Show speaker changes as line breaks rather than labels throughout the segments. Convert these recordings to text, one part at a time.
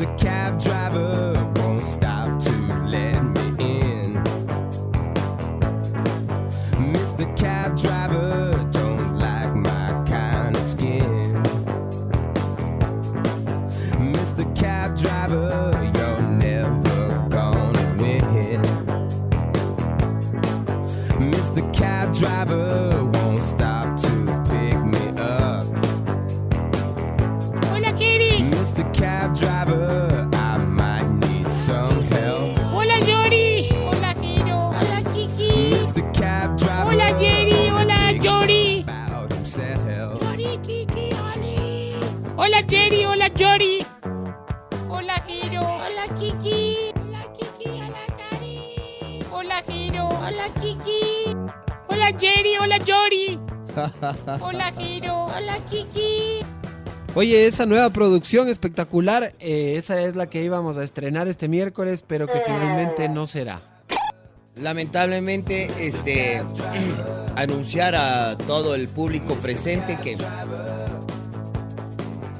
Mr. Cab Driver won't stop to let me in. Mr. Cab Driver don't like my kind of skin. Mr. Cab Driver, you're never gonna win. Mr. Cab Driver
Hola, Jerry. Hola, Yori. Hola, Giro. Hola, Kiki. Hola, Kiki. Hola, Yori. Hola, Giro. Hola, Kiki. Hola, Jerry. Hola, Yori. Hola, Giro. Hola, Kiki.
Oye, esa nueva producción espectacular, eh, esa es la que íbamos a estrenar este miércoles, pero que finalmente no será.
lamentablemente este anunciar a todo el público presente que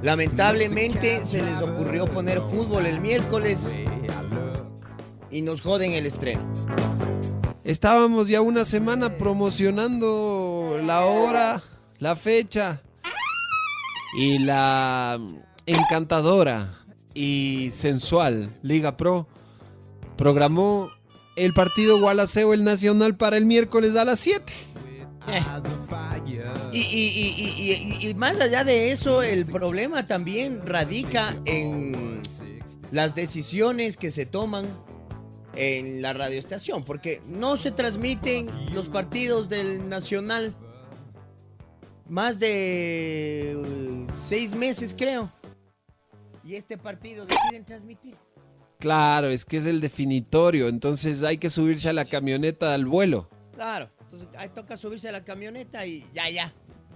lamentablemente se les ocurrió poner fútbol el miércoles y nos joden el estreno.
Estábamos ya una semana promocionando la hora, la fecha y la encantadora y sensual Liga Pro programó el partido Gualaceo el Nacional para el miércoles a las 7.
Y, y- y- y- y- y más allá de eso, el problema también radica en las decisiones que se toman en la radioestación, porque no se transmiten los partidos del Nacional más de uh, seis meses, creo. Y este partido deciden transmitir.
Claro, es que es el definitorio, entonces hay que subirse a la camioneta al vuelo.
Claro, entonces ahí toca subirse a la camioneta y ya, ya.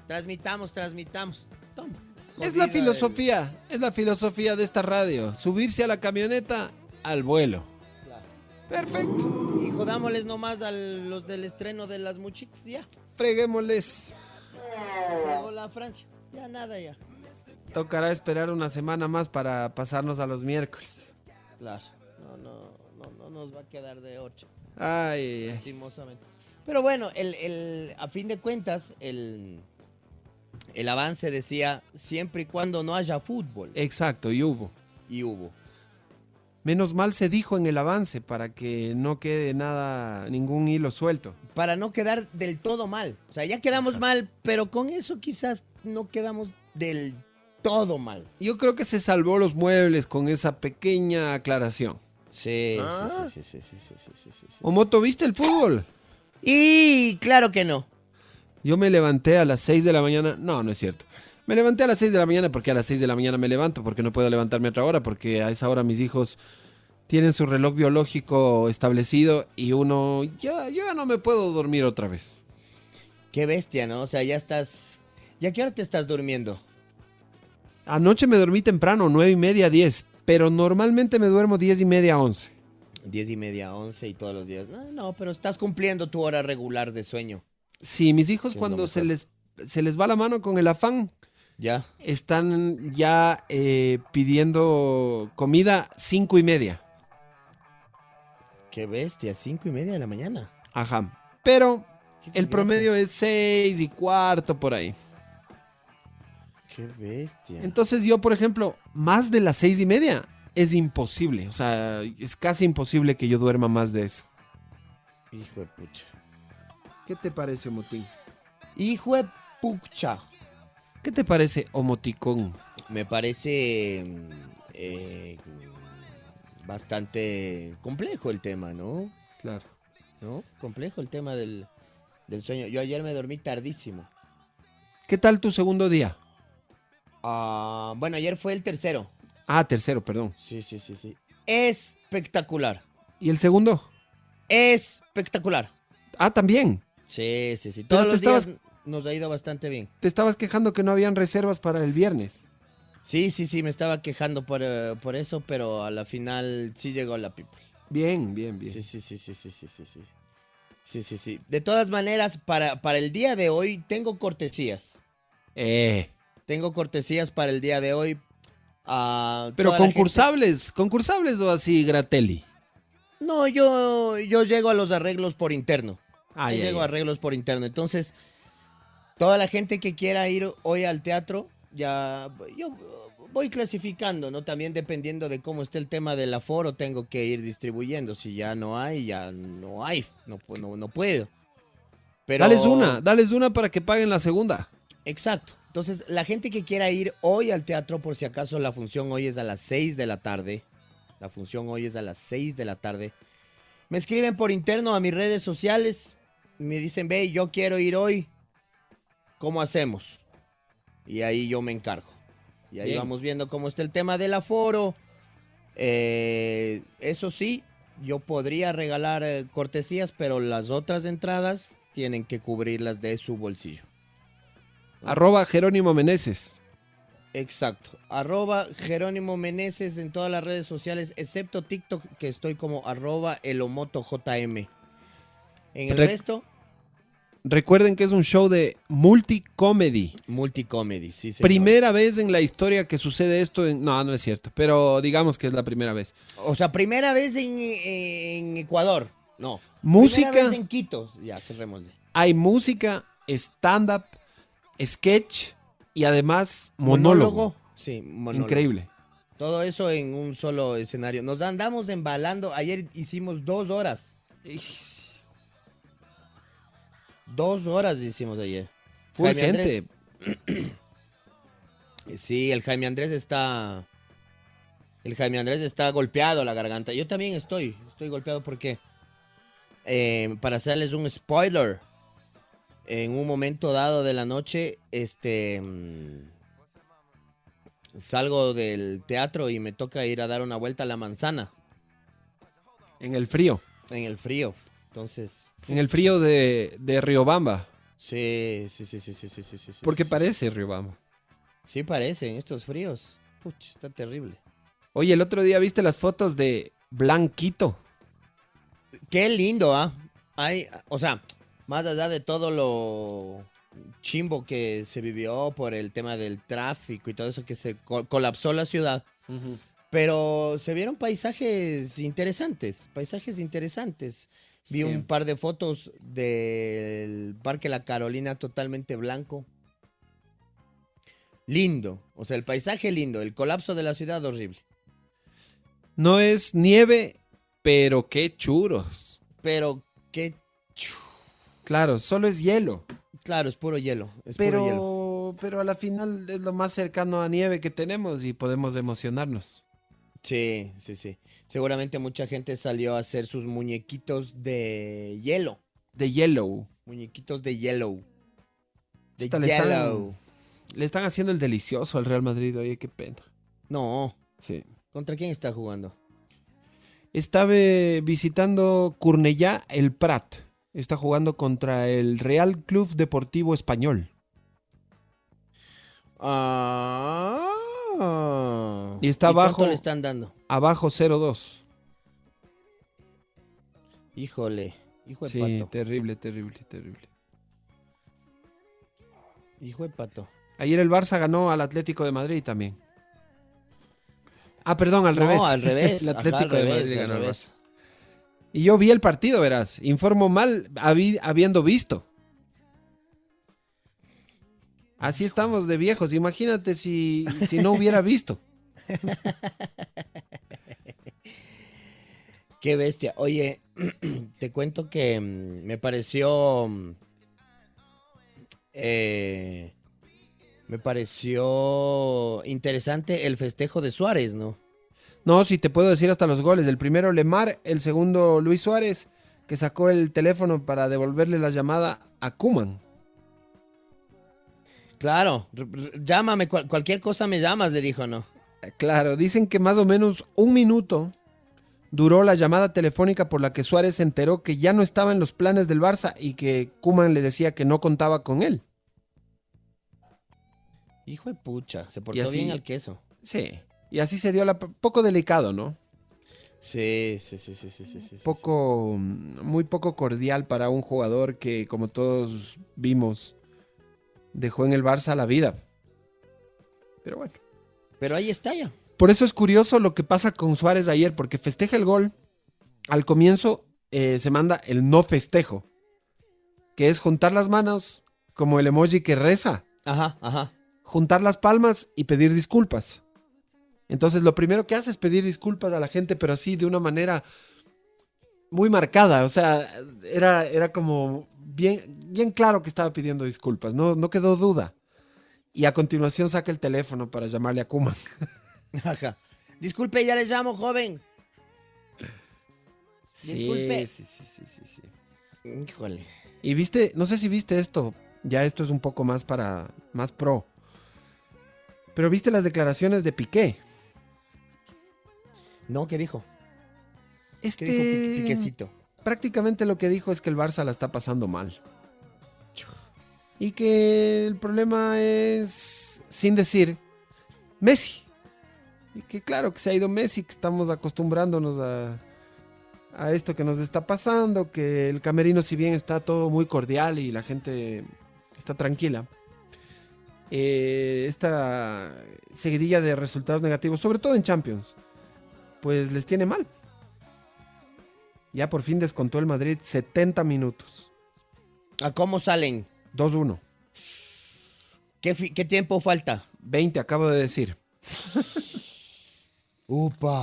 Transmitamos, transmitamos. Toma.
Es la filosofía, es la filosofía de esta radio, subirse a la camioneta al vuelo.
el- Claro.
Perfecto,
Y jodámosles nomás a los del estreno de las muchitas, ya.
freguémosles.
Fregó la Francia. Ya nada, ya.
Tocará esperar una semana más para pasarnos a los miércoles.
Claro. No, no, no, no nos va a quedar de ocho,
ay.
lastimosamente. Pero bueno, el, el, a fin de cuentas, el, el avance decía siempre y cuando no haya fútbol.
exacto, y hubo.
Y hubo.
Menos mal se dijo en el avance para que no quede nada, ningún hilo suelto.
Para no quedar del todo mal. O sea, ya quedamos mal, pero con eso quizás no quedamos del todo mal.
Yo creo que se salvó los muebles con esa pequeña aclaración.
Sí,
Ah.
sí, sí, sí, sí, sí, sí, sí, sí, sí.
Omoto, ¿viste el fútbol?
Y claro que no.
Yo me levanté a las 6 de la mañana. No, no es cierto. Me levanté a las 6 de la mañana porque a las 6 de la mañana me levanto, porque no puedo levantarme a otra hora, porque a esa hora mis hijos tienen su reloj biológico establecido y uno ya, ya no me puedo dormir otra vez.
Qué bestia, ¿no? O sea, ya estás... ¿Ya qué hora te estás durmiendo?
Anoche me dormí temprano, 9 y media, 10, pero normalmente me duermo 10 y media, 11.
Diez y media, once y todos los días. No, no, pero estás cumpliendo tu hora regular de sueño.
Sí, mis hijos cuando se les, se les va la mano con el afán,
Ya.
están ya eh, pidiendo comida 5 y media.
Qué bestia, cinco y media de la mañana.
Ajá. Pero el promedio es 6 y cuarto por ahí.
Qué bestia.
Entonces yo, por ejemplo, más de las seis y media es imposible. O sea, es casi imposible que yo duerma más de eso.
Hijo de pucha.
¿Qué te parece, Omotín?
Hijo de pucha.
¿Qué te parece, Omoticón?
Me parece eh, bastante complejo el tema, ¿no?
Claro.
¿No? Complejo el tema del, del sueño. Yo ayer me dormí tardísimo.
¿Qué tal tu segundo día?
Ah, bueno, ayer fue el tercero.
Ah, tercero, perdón.
Sí, sí, sí, sí. Espectacular.
¿Y el segundo?
Espectacular.
Ah, también.
Sí, sí, sí.
Pero
Todos
te
los días
estabas-
nos ha ido bastante bien.
Te estabas quejando que no habían reservas para el viernes.
Sí, sí, sí, me estaba quejando por, eh, por eso, pero a la final sí llegó la people.
Bien, bien, bien.
Sí, sí, sí, sí, sí, sí, sí, sí. Sí, sí, sí. De todas maneras, para, para el día de hoy tengo cortesías.
Eh,
Tengo cortesías para el día de hoy. A
pero concursables, concursables o así, Gratelli.
No, yo, yo llego a los arreglos por interno.
Ah,
Yo
ya,
llego
ya.
a arreglos por interno. Entonces, toda la gente que quiera ir hoy al teatro, ya yo voy clasificando, ¿no? También dependiendo de cómo esté el tema del aforo, tengo que ir distribuyendo. Si ya no hay, ya no hay. No, no puedo. Pero,
Dales una, dales una para que paguen la segunda.
Exacto. Entonces, la gente que quiera ir hoy al teatro, por si acaso la función hoy es a las 6 de la tarde. La función hoy es a las 6 de la tarde. Me escriben por interno a mis redes sociales. Me dicen, ve, yo quiero ir hoy. ¿Cómo hacemos? Y ahí yo me encargo. Y ahí
Bien.
vamos viendo cómo está el tema del aforo. Eh, eso sí, yo podría regalar eh, cortesías, pero las otras entradas tienen que cubrirlas de su bolsillo.
Arroba Jerónimo Meneses.
Exacto. Arroba Jerónimo Meneses en todas las redes sociales, excepto TikTok, que estoy como arroba elomotojm. En el
Re-
resto,
Recuerden que es un show de multicomedy.
multicomedy, sí, señor.
Primera vez en la historia que sucede esto. en- No, no es cierto, pero digamos que es la primera vez.
O sea, primera vez en, en Ecuador. No.
Música.
Primera vez en Quito. Ya, cerrémosle.
Hay música, stand-up, sketch y además monólogo.
Sí, monólogo.
Increíble.
Todo eso en un solo escenario. Nos andamos embalando. Ayer hicimos dos horas. Dos horas hicimos ayer. Jaime
gente.
Andrés. Sí, el Jaime Andrés está. El Jaime Andrés está golpeado la garganta. Yo también estoy. Estoy golpeado porque. eh, para hacerles un spoiler. En un momento dado de la noche, este. mm, Salgo del teatro y me toca ir a dar una vuelta a la manzana.
En el frío.
En el frío. Entonces.
En el frío de, de Riobamba.
Sí, sí, sí, sí, sí, sí, sí, sí.
Porque
sí,
parece Riobamba.
Sí, parecen estos fríos. Puch, está terrible.
Oye, el otro día viste las fotos de Blanquito.
Qué lindo, ¿ah? Hay, o sea, más allá de todo lo chimbo que se vivió por el tema del tráfico y todo eso que se co- colapsó la ciudad, pero se vieron paisajes interesantes, paisajes interesantes. Vi
Sí.
un par de fotos del Parque La Carolina totalmente blanco. Lindo, o sea, el paisaje lindo, el colapso de la ciudad horrible.
No es nieve, pero qué churos.
Pero qué chu-
Claro, solo es hielo.
claro, es puro hielo, es puro hielo.
Pero, pero a la final es lo más cercano a nieve que tenemos y podemos emocionarnos.
Sí, sí, sí. Seguramente mucha gente salió a hacer sus muñequitos de hielo.
De Yellow.
Muñequitos de yellow. De
le están-
yellow.
Le están haciendo el delicioso al Real Madrid, oye, qué pena.
No.
Sí.
¿Contra quién está jugando?
Estaba visitando Curnellá, el Prat. Está jugando contra el Real Club Deportivo Español.
Ah.
Y está
cuánto
abajo.
le están dando?
Abajo 0-2.
Híjole. Hijo de
Sí,
pato.
terrible, terrible, terrible.
Hijo de pato.
Ayer el Barça ganó al Atlético de Madrid también. Ah, perdón, al
no,
revés.
al revés.
el
Ajá,
Atlético
al
de
revés,
Madrid ganó al
revés.
Barça. Y yo vi el partido, verás. Informo mal habi- habiendo visto. Así estamos de viejos. Imagínate si, si no hubiera visto.
Qué bestia. Oye, te cuento que mm, me pareció. mm, eh, me pareció interesante el festejo de Suárez, ¿no?
No, si te puedo decir hasta los goles. El primero Lemar, el segundo Luis Suárez, que sacó el teléfono para devolverle la llamada a Kuman.
Claro, llámame, cual- cualquier cosa me llamas, le dijo, ¿no?
Claro, dicen que más o menos un minuto duró la llamada telefónica por la que Suárez se enteró que ya no estaba en los planes del Barça y que Kuman le decía que no contaba con él.
Hijo de pucha, se portó
así-
bien al queso.
Sí. Y así se dio la... Poco delicado, ¿no?
Sí, sí, sí, sí, sí, sí.
Poco... Muy poco cordial para un jugador que, como todos vimos, dejó en el Barça la vida. Pero bueno.
Pero ahí está ya.
Por eso es curioso lo que pasa con Suárez ayer, porque festeja el gol. Al comienzo eh, se manda el no festejo, que es juntar las manos como el emoji que reza,
Ajá, ajá.
juntar las palmas y pedir disculpas. Entonces lo primero que hace es pedir disculpas a la gente, pero así de una manera muy marcada. O sea, era, era como bien, bien claro que estaba pidiendo disculpas, no, no quedó duda. Y a continuación saca el teléfono para llamarle a Kuma.
Ajá. Disculpe, ya le llamo, joven. Disculpe.
Sí, sí, sí, sí, sí.
Híjole.
Y viste, no sé si viste esto, ya esto es un poco más para, más pro. Pero viste las declaraciones de Piqué.
No, ¿qué dijo?
Este,
¿Qué dijo Pique- Piquecito?
prácticamente lo que dijo es que el Barça la está pasando mal. Y que el problema es, sin decir, Messi. Y que claro que se ha ido Messi, que estamos acostumbrándonos a, a esto que nos está pasando, que el camerino si bien está todo muy cordial y la gente está tranquila, eh, esta seguidilla de resultados negativos, sobre todo en Champions, pues les tiene mal. Ya por fin descontó el Madrid 70 minutos.
¿A cómo salen?
2-1.
¿Qué, tiempo falta?
20 acabo de decir.
Upa.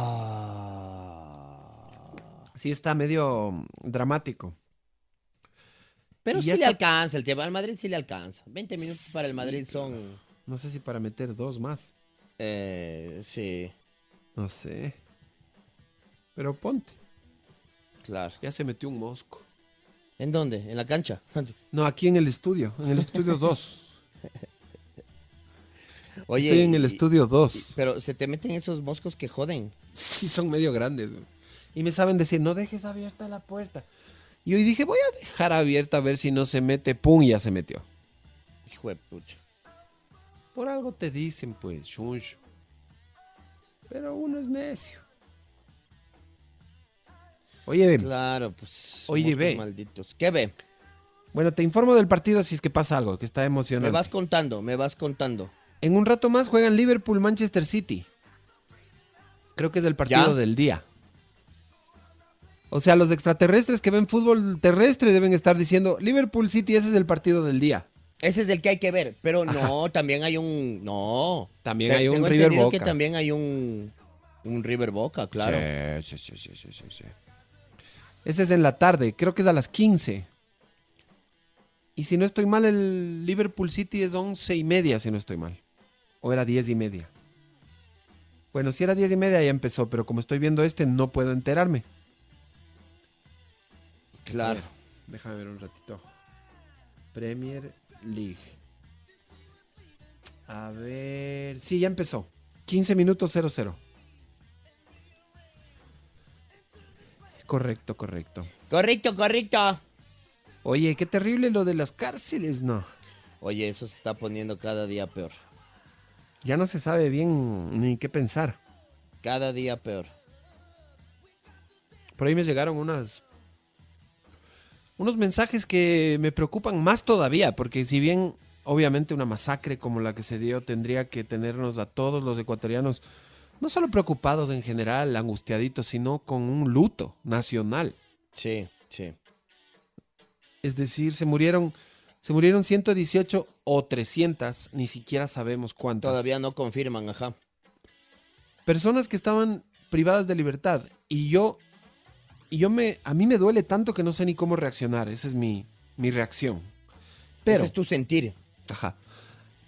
Sí está medio dramático.
Pero
Y
sí le alcanza, el tema al Madrid sí le alcanza. 20 minutos para el Madrid son...
No sé si para meter dos más.
Eh, sí,
No sé. Pero ponte.
claro.
Ya se metió un mosco.
¿En dónde? ¿En la cancha?
No, aquí en el estudio. En el estudio 2.
Oye,
Estoy en el
y-
estudio
y-
2.
Pero se te meten esos moscos que joden.
Sí, son medio grandes. Y me saben decir, no dejes abierta la puerta. Y hoy dije, voy a dejar abierta a ver si no se mete. ¡Pum! Ya se metió.
Hijo de pucha.
Por algo te dicen, pues, chuncho. Pero uno es necio. Oye,
Claro, pues.
Oye, ve.
malditos. ¿Qué ve?
bueno, te informo del partido si es que pasa algo, que está
Me
emocionante.
vas contando, me vas contando.
En un rato más juegan Liverpool-Manchester City. Creo que es el partido
¿Ya?
del día. O sea, los extraterrestres que ven fútbol terrestre deben estar diciendo, Liverpool City, ese es el partido del día.
Ese es el que hay que ver. Pero no, también hay un. No.
También
Te-
hay un River Boca.
que también hay un. Un River Boca, claro.
Sí, sí, sí, sí, sí, sí. Ese es en la tarde, creo que es a las 15. Y si no estoy mal, el Liverpool City es 11 y media, si no estoy mal. O era 10 y media. Bueno, si era 10 y media ya empezó, pero como estoy viendo este, no puedo enterarme.
Claro.
Déjame ver un ratito. Premier League. A ver. Sí, ya empezó. 15 minutos 0-0. Correcto, correcto.
Correcto, correcto.
Oye, qué terrible lo de las cárceles, ¿no?
Oye, eso se está poniendo cada día peor.
Ya no se sabe bien ni qué pensar.
Cada día peor.
Por ahí me llegaron unas. Unos mensajes que me preocupan más todavía, porque si bien obviamente una masacre como la que se dio tendría que tenernos a todos los ecuatorianos no solo preocupados en general, angustiaditos, sino con un luto nacional.
Sí, sí.
Es decir, se murieron, se murieron 118 o 300, ni siquiera sabemos cuántas.
Todavía no confirman, ajá.
personas que estaban privadas de libertad y yo y yo me a mí me duele tanto que no sé ni cómo reaccionar esa es mi, mi reacción pero
Ese es tu sentir.
ajá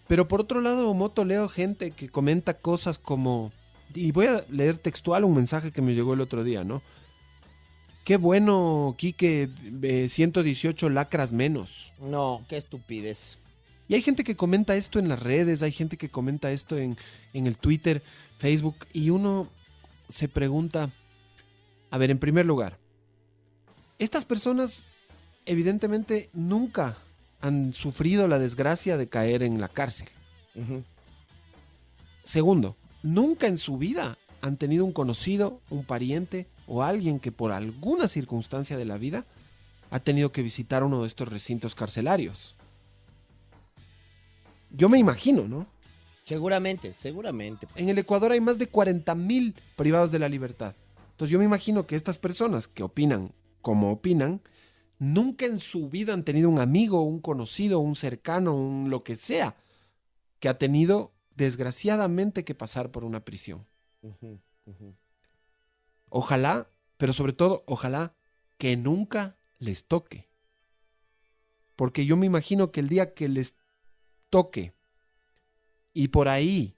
pero por otro lado moto leo gente que comenta cosas como y voy a leer textual un mensaje que me llegó el otro día no qué bueno Quique eh, 118 lacras menos
No, qué estupidez.
Y hay gente que comenta esto en las redes, hay gente que comenta esto en, en el Twitter, Facebook, y uno se pregunta, a ver, en primer lugar, estas personas evidentemente nunca han sufrido la desgracia de caer en la cárcel. Segundo, nunca en su vida han tenido un conocido, un pariente o alguien que por alguna circunstancia de la vida ha tenido que visitar uno de estos recintos carcelarios. Yo me imagino, ¿no?
Seguramente, seguramente.
En el Ecuador hay más de 40 mil privados de la libertad. Entonces yo me imagino que estas personas que opinan como opinan, nunca en su vida han tenido un amigo, un conocido, un cercano, un lo que sea, que ha tenido desgraciadamente que pasar por una prisión. Ojalá, pero sobre todo, ojalá que nunca les toque. Porque yo me imagino que el día que les toque y por ahí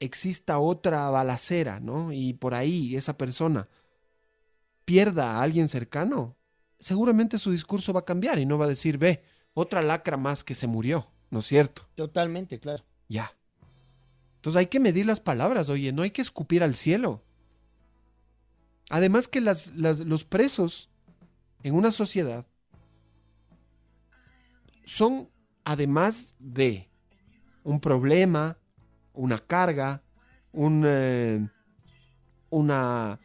exista otra balacera, ¿no? Y por ahí esa persona pierda a alguien cercano, seguramente su discurso va a cambiar y no va a decir, ve, otra lacra más que se murió, ¿no es cierto?
Totalmente, claro.
Ya. Entonces hay que medir las palabras, oye, no hay que escupir al cielo. Además que los presos en una sociedad son, además de un problema, una carga, un, eh, una,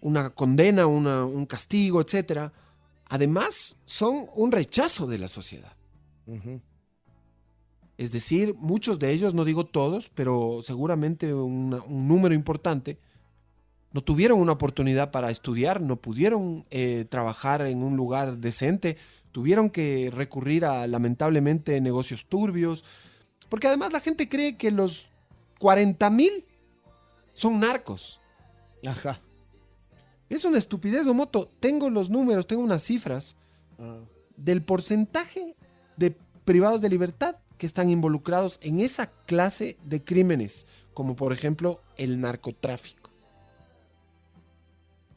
una condena, un castigo, etc. Además, son un rechazo de la sociedad. Es decir, muchos de ellos, no digo todos, pero seguramente una- un número importante, no tuvieron una oportunidad para estudiar, no pudieron eh, trabajar en un lugar decente, tuvieron que recurrir a lamentablemente negocios turbios, porque además la gente cree que los 40 mil son narcos.
Ajá.
Es una estupidez, Omoto. Tengo los números, tengo unas cifras
Ah.
del porcentaje de privados de libertad que están involucrados en esa clase de crímenes, como por ejemplo el narcotráfico.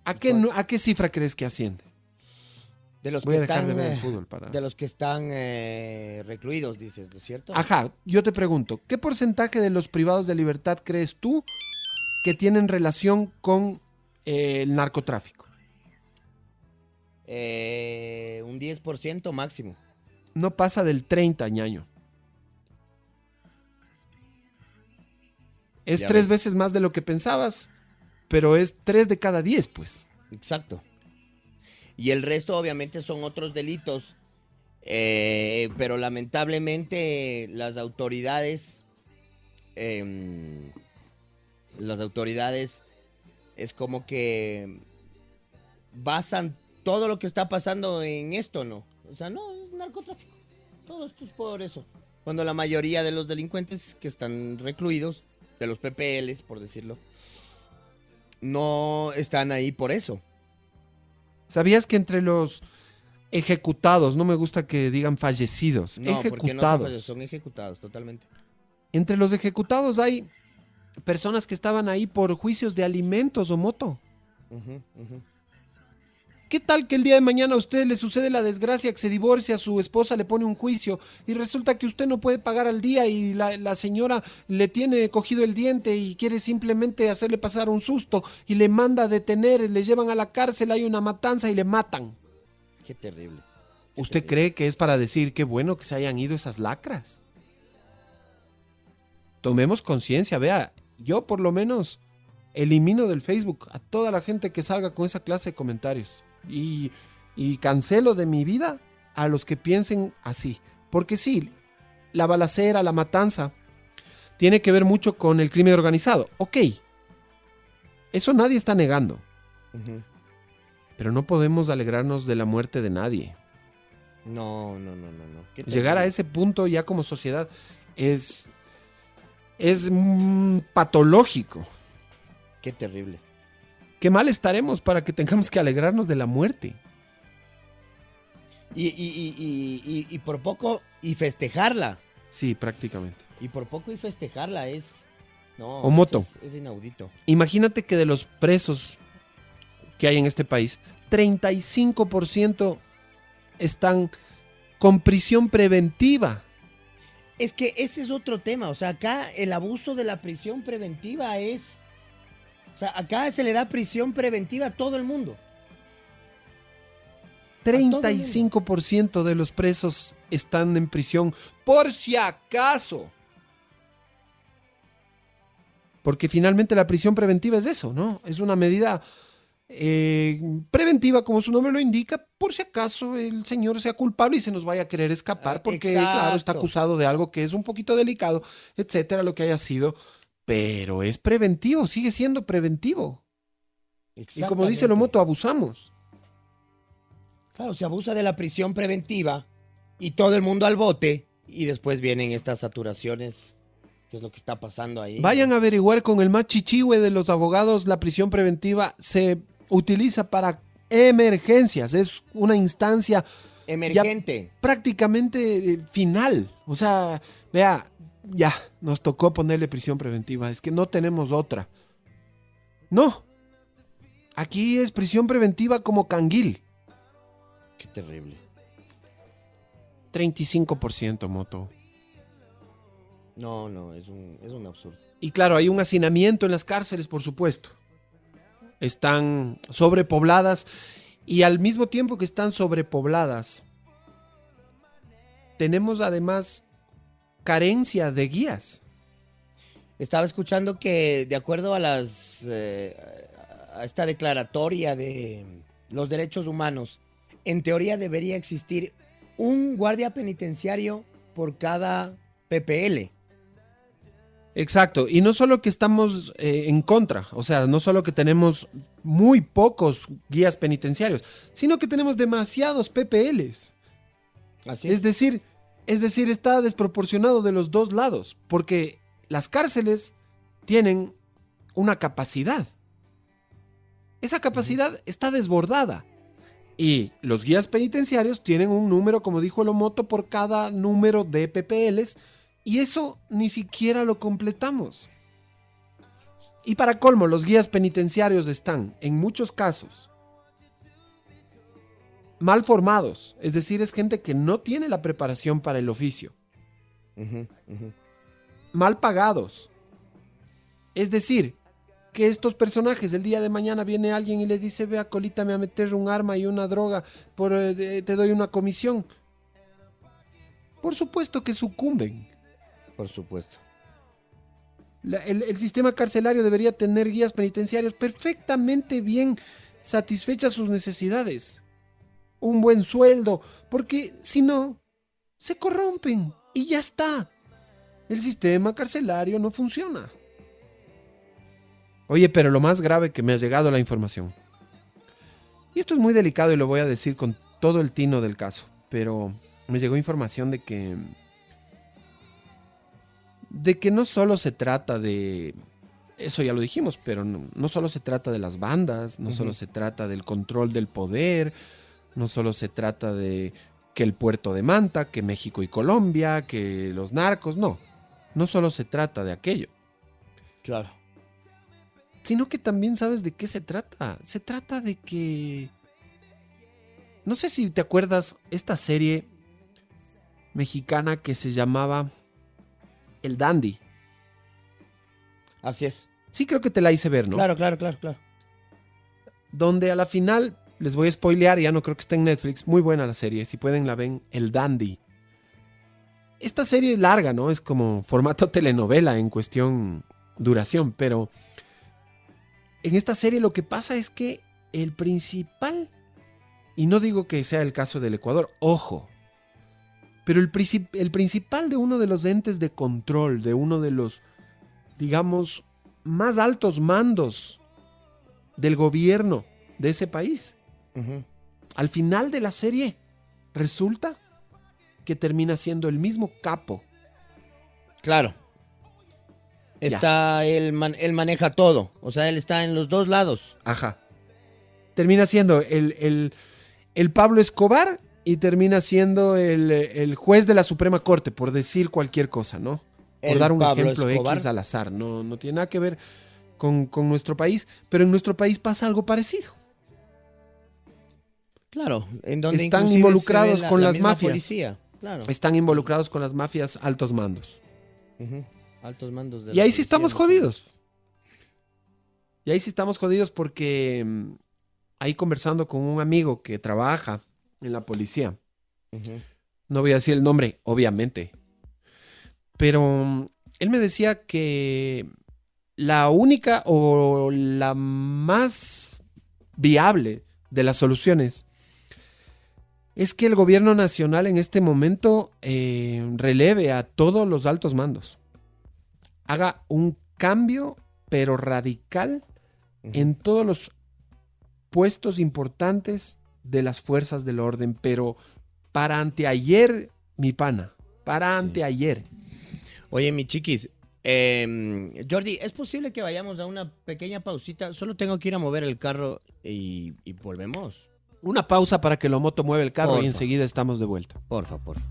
¿A qué, a qué cifra crees que asciende?
De los
Voy a
que
dejar
están,
de ver el fútbol para...
de los que están eh, recluidos, dices, ¿no es cierto?
Ajá, yo te pregunto, ¿qué porcentaje de los privados de libertad crees tú que tienen relación con eh, el narcotráfico?
Eh, un 10% máximo.
No pasa del 30, ñaño. Es
Ya
tres
ves.
veces más de lo que pensabas, pero es tres de cada diez, pues.
Exacto. Y el resto obviamente son otros delitos. eh, pero lamentablemente las autoridades... em, las autoridades es como que basan todo lo que está pasando en esto, ¿no? O sea, no, es narcotráfico. Todo esto es por eso. Cuando la mayoría de los delincuentes que están recluidos, de los PPLs, por decirlo, no están ahí por eso.
¿Sabías que entre los ejecutados, no me gusta que digan fallecidos,
No, porque no son,
ejecutados,
fallos, son ejecutados totalmente.
entre los ejecutados hay personas que estaban ahí por juicios de alimentos o moto? ¿Qué tal que el día de mañana a usted le sucede la desgracia que se divorcia, su esposa le pone un juicio y resulta que usted no puede pagar al día y la, la señora le tiene cogido el diente y quiere simplemente hacerle pasar un susto y le manda a detener, le llevan a la cárcel, hay una matanza y le matan?
Qué terrible. Qué
¿Usted
terrible.
cree que es para decir qué bueno que se hayan ido esas lacras? Tomemos conciencia, vea, yo por lo menos elimino del Facebook a toda la gente que salga con esa clase de comentarios y, y cancelo de mi vida a los que piensen así. Porque sí, la balacera, la matanza, tiene que ver mucho con el crimen organizado. Ok, eso nadie está negando, pero no podemos alegrarnos de la muerte de nadie.
No, no, no, no, no.
Llegar a ese punto ya como sociedad es, es mm, patológico.
Qué terrible.
Qué mal estaremos para que tengamos que alegrarnos de la muerte.
Y, y, y, por poco, y festejarla.
Sí, prácticamente.
Y por poco y festejarla es... No,
O moto.
Es, es inaudito.
Imagínate que de los presos que hay en este país, 35% están con prisión preventiva.
Es que ese es otro tema. O sea, acá el abuso de la prisión preventiva es. O sea, acá se le da prisión preventiva a todo el mundo. todo el mundo.
35% de los presos están en prisión por si acaso. Porque finalmente la prisión preventiva es eso, ¿no? Es una medida eh, preventiva, como su nombre lo indica, por si acaso el señor sea culpable y se nos vaya a querer escapar,
Ah,
porque, claro, está acusado de algo que es un poquito delicado, etcétera, lo que haya sido. Pero es preventivo, sigue siendo preventivo. Y como dice. Lomoto, abusamos.
Claro, se abusa de la prisión preventiva y todo el mundo al bote y después vienen estas saturaciones, que es lo que está pasando ahí.
Vayan a averiguar con el más chichihue de los abogados, la prisión preventiva se utiliza para emergencias, es una instancia
Emergente.
prácticamente eh, final. O sea, vea, ya, nos tocó ponerle prisión preventiva, es que no tenemos otra. No, aquí es prisión preventiva como canguil,
Qué terrible.
35% moto.
No, no, es un, es un absurdo.
Y claro, hay un hacinamiento en las cárceles, por supuesto. Están sobrepobladas y al mismo tiempo que están sobrepobladas, tenemos además carencia de guías.
Estaba escuchando que de acuerdo a las eh, a esta declaratoria de los derechos humanos, en teoría debería existir un guardia penitenciario por cada PPL.
Exacto, y no solo que estamos eh, en contra, o sea, no solo que tenemos muy pocos guías penitenciarios, sino que tenemos demasiados PPLs.
Así
Es decir, es decir, está desproporcionado de los dos lados, porque las cárceles tienen una capacidad. Esa capacidad está desbordada. Y los guías penitenciarios tienen un número, como dijo el Omoto, por cada número de PPLs, y eso ni siquiera lo completamos. Y para colmo, los guías penitenciarios están, en muchos casos, mal formados. Es decir, es gente que no tiene la preparación para el oficio. Mal pagados. Es decir, que estos personajes el día de mañana viene alguien y le dice, vea, colítame a meter un arma y una droga, por, eh, te doy una comisión. Por supuesto que sucumben.
Por supuesto.
La- el, el sistema carcelario debería tener guías penitenciarios perfectamente bien satisfechas sus necesidades. Un buen sueldo, porque si no, se corrompen y ya está. El sistema carcelario no funciona. Oye, pero lo más grave que me ha llegado la información. Y esto es muy delicado y lo voy a decir con todo el tino del caso, pero me llegó información de que de que no solo se trata de eso ya lo dijimos, pero no, no solo se trata de las bandas, no solo se trata del control del poder, no solo se trata de que el puerto de Manta, que México y Colombia, que los narcos, no. No solo se trata de aquello,
Claro.
sino que también sabes de qué se trata. Se trata de que no sé si te acuerdas esta serie mexicana que se llamaba El Dandy.
Así es.
Sí creo que te la hice ver, ¿no?
Claro, claro, claro, claro.
donde a la final, les voy a spoilear, ya no creo que esté en Netflix, muy buena la serie, si pueden la ven, El Dandy. Esta serie es larga, ¿no? Es como formato telenovela en cuestión duración, pero en esta serie lo que pasa es que el principal, y no digo que sea el caso del Ecuador, ojo, pero el, el principal de uno de los entes de control, de uno de los, digamos, más altos mandos del gobierno de ese país. Al final de la serie, resulta que termina siendo el mismo capo.
Claro. Está, él, man- él maneja todo. O sea, él está en los dos lados.
Ajá. Termina siendo el, el- el Pablo Escobar y termina siendo el, el juez de la Suprema Corte, por decir cualquier cosa, ¿no? Por dar un
Pablo
ejemplo
Escobar.
X al azar. No, no tiene nada que ver con, con nuestro país, pero en nuestro país pasa algo parecido.
Claro. En donde
Están involucrados
ve
con las
misma
mafias.
Policía. Claro.
están involucrados con las mafias altos mandos.
Altos mandos de
Y
la
ahí sí estamos jodidos. Y ahí sí estamos jodidos porque mm, ahí conversando con un amigo que trabaja en la policía, no voy a decir el nombre, obviamente, pero mm, él me decía que la única o la más viable de las soluciones es que el gobierno nacional en este momento eh, releve a todos los altos mandos. Haga un cambio, pero radical, en todos los puestos importantes de las fuerzas del orden. Pero para anteayer, mi pana, para
Sí.
anteayer.
Oye, mi chiquis, em, Jordi, ¿es posible que vayamos a una pequeña pausita? Solo tengo que ir a mover el carro y, y volvemos.
Una pausa para que lo moto mueva el carro y enseguida estamos de vuelta.
Porfa, porfa.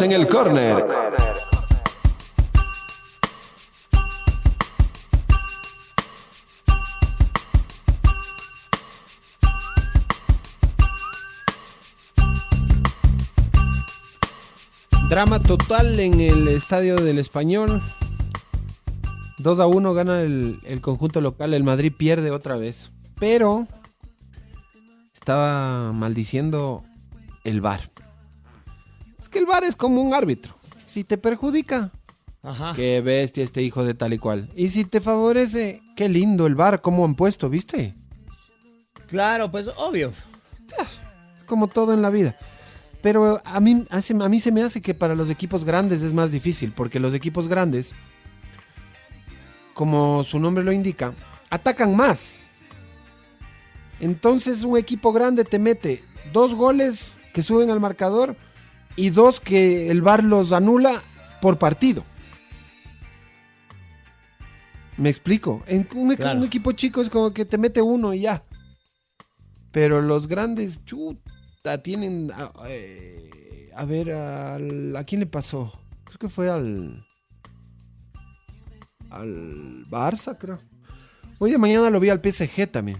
En el corner. Drama total en el estadio del Español. 2 a 1 gana el, el conjunto local. El Madrid pierde otra vez. Pero estaba maldiciendo el VAR. Que el VAR es como un árbitro. Si te perjudica,
Ajá.
qué bestia este hijo de tal y cual. Y si te favorece, qué lindo el VAR, cómo han puesto, ¿viste?
Claro, pues obvio.
Es como todo en la vida. Pero a mí, hace- a mí se me hace que para los equipos grandes es más difícil, porque los equipos grandes, como su nombre lo indica, atacan más. Entonces un equipo grande te mete dos goles que suben al marcador y dos que el VAR los anula por partido. Me explico. En un, equ-
Claro.
un equipo chico es como que te mete uno y ya. Pero los grandes, chuta, tienen. A, eh, a ver, al- ¿a quién le pasó? Creo que fue al. Al Barça, creo. Hoy de mañana lo vi al PSG también.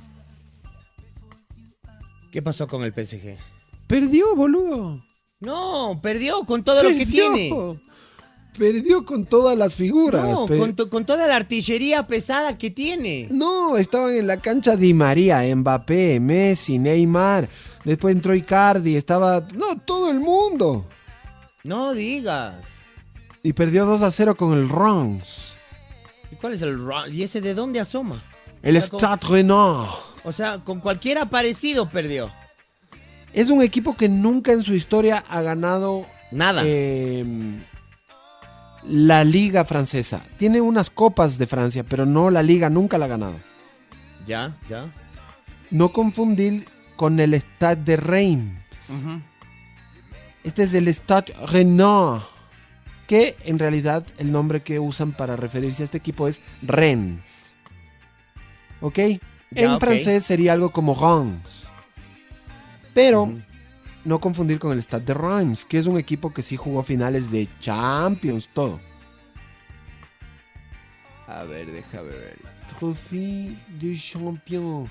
¿Qué pasó con el PSG?
Perdió, boludo.
No, perdió con todo lo que tiene.
Perdió con todas las figuras.
No, con, to- con toda la artillería pesada que tiene.
No, estaban en la cancha Di María, Mbappé, Messi, Neymar. Después entró Icardi, estaba. No, todo el mundo.
No digas.
Y perdió 2 a 0 con el Reims.
¿Y cuál es el ra- ¿Y ese de dónde asoma?
El
O sea, con-
Stade Rennais.
O sea, con cualquiera parecido perdió.
Es un equipo que nunca en su historia ha ganado
Nada.
eh, la liga francesa. Tiene unas copas de Francia, pero no la liga, nunca la ha ganado.
Ya, ya.
No confundir con el Stade de Reims. Este es el Stade Rennais. Que en realidad el nombre que usan para referirse a este equipo es Rennes. ¿Ok? en francés sería algo como Reims. Pero no confundir con el Stade de Reims, que es un equipo que sí jugó finales de Champions, todo. A ver, déjame ver. Trophée de Champion.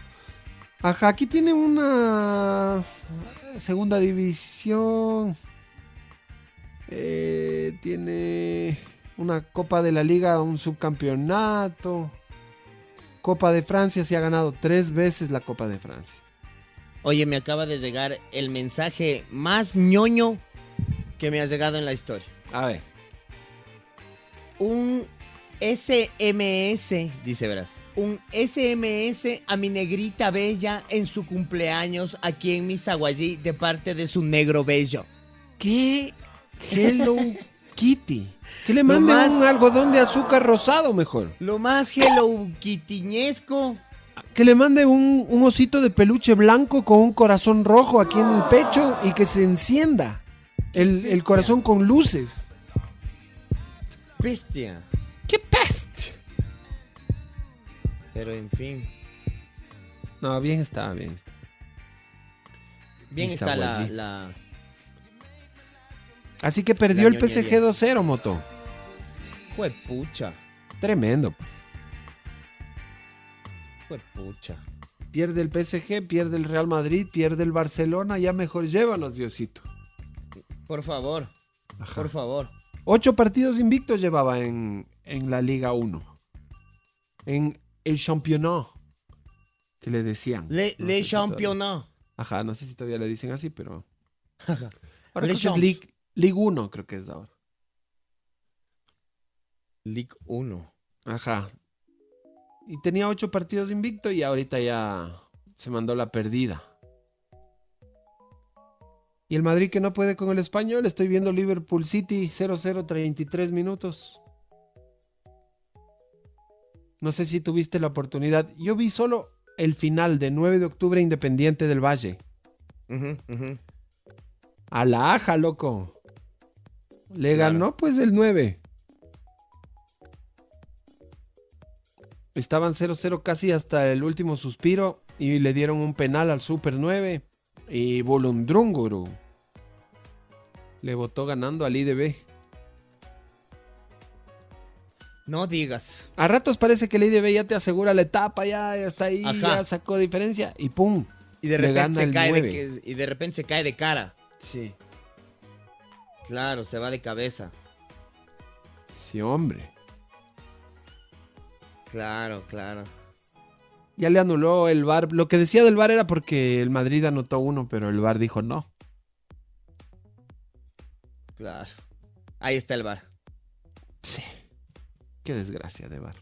Ajá, aquí tiene una segunda división. Eh, tiene una Copa de la Liga, un subcampeonato. Copa de Francia, se ha ganado tres veces la Copa de Francia.
Oye, me acaba de llegar el mensaje más ñoño que me ha llegado en la historia.
A ver.
Un SMS, dice verás. Un SMS a mi negrita bella en su cumpleaños aquí en Misaguayí de parte de su negro bello.
¿Qué? Hello Kitty. Que le mande
más-
un algodón de azúcar rosado mejor.
Lo más hello quitiñesco.
Que le mande un, un osito de peluche blanco con un corazón rojo aquí en el pecho y que se encienda. El, el corazón con luces.
Bestia.
¡Qué peste!
Pero en fin.
No, bien está, bien está.
Bien está la.
Así que perdió el PSG
ñoñería.
2-0, Moto.
Juepucha.
Tremendo, pues.
Juepucha.
Pierde el PSG, pierde el Real Madrid, pierde el Barcelona. Ya mejor llévanos, Diosito.
Por favor.
Ajá.
Por favor.
Ocho partidos invictos llevaba en, en la Liga 1. En el Championnat. Que le decían.
Le,
No
le
sé si todavía-
championnat.
Ajá, no sé si todavía le dicen así, pero. Ahora
Le
creo que es. League, League 1, creo que es ahora.
League 1.
Ajá. Y tenía ocho partidos invicto y ahorita ya se mandó la perdida. Y el Madrid que no puede con el español, estoy viendo Liverpool City 0-0, 33 minutos. No sé si tuviste la oportunidad. Yo vi solo el final de 9 de octubre Independiente del Valle. A la aja, loco. Le
Claro.
ganó pues el 9. Estaban 0-0 casi hasta el último suspiro y le dieron un penal al Super 9. Y Bolundrunguru le votó ganando al IDB.
No digas.
A ratos parece que el IDB ya te asegura la etapa, ya, ya está ahí,
Ajá.
ya sacó diferencia y ¡pum!
Y de repente se cae de,
9.
que- y de repente se cae de cara.
Sí.
Claro, se va de cabeza.
Sí, hombre.
Claro, claro.
Ya le anuló el VAR. Lo que decía del VAR era porque el Madrid anotó uno, pero el VAR dijo no.
Claro. Ahí está el bar.
Sí. Qué desgracia de VAR.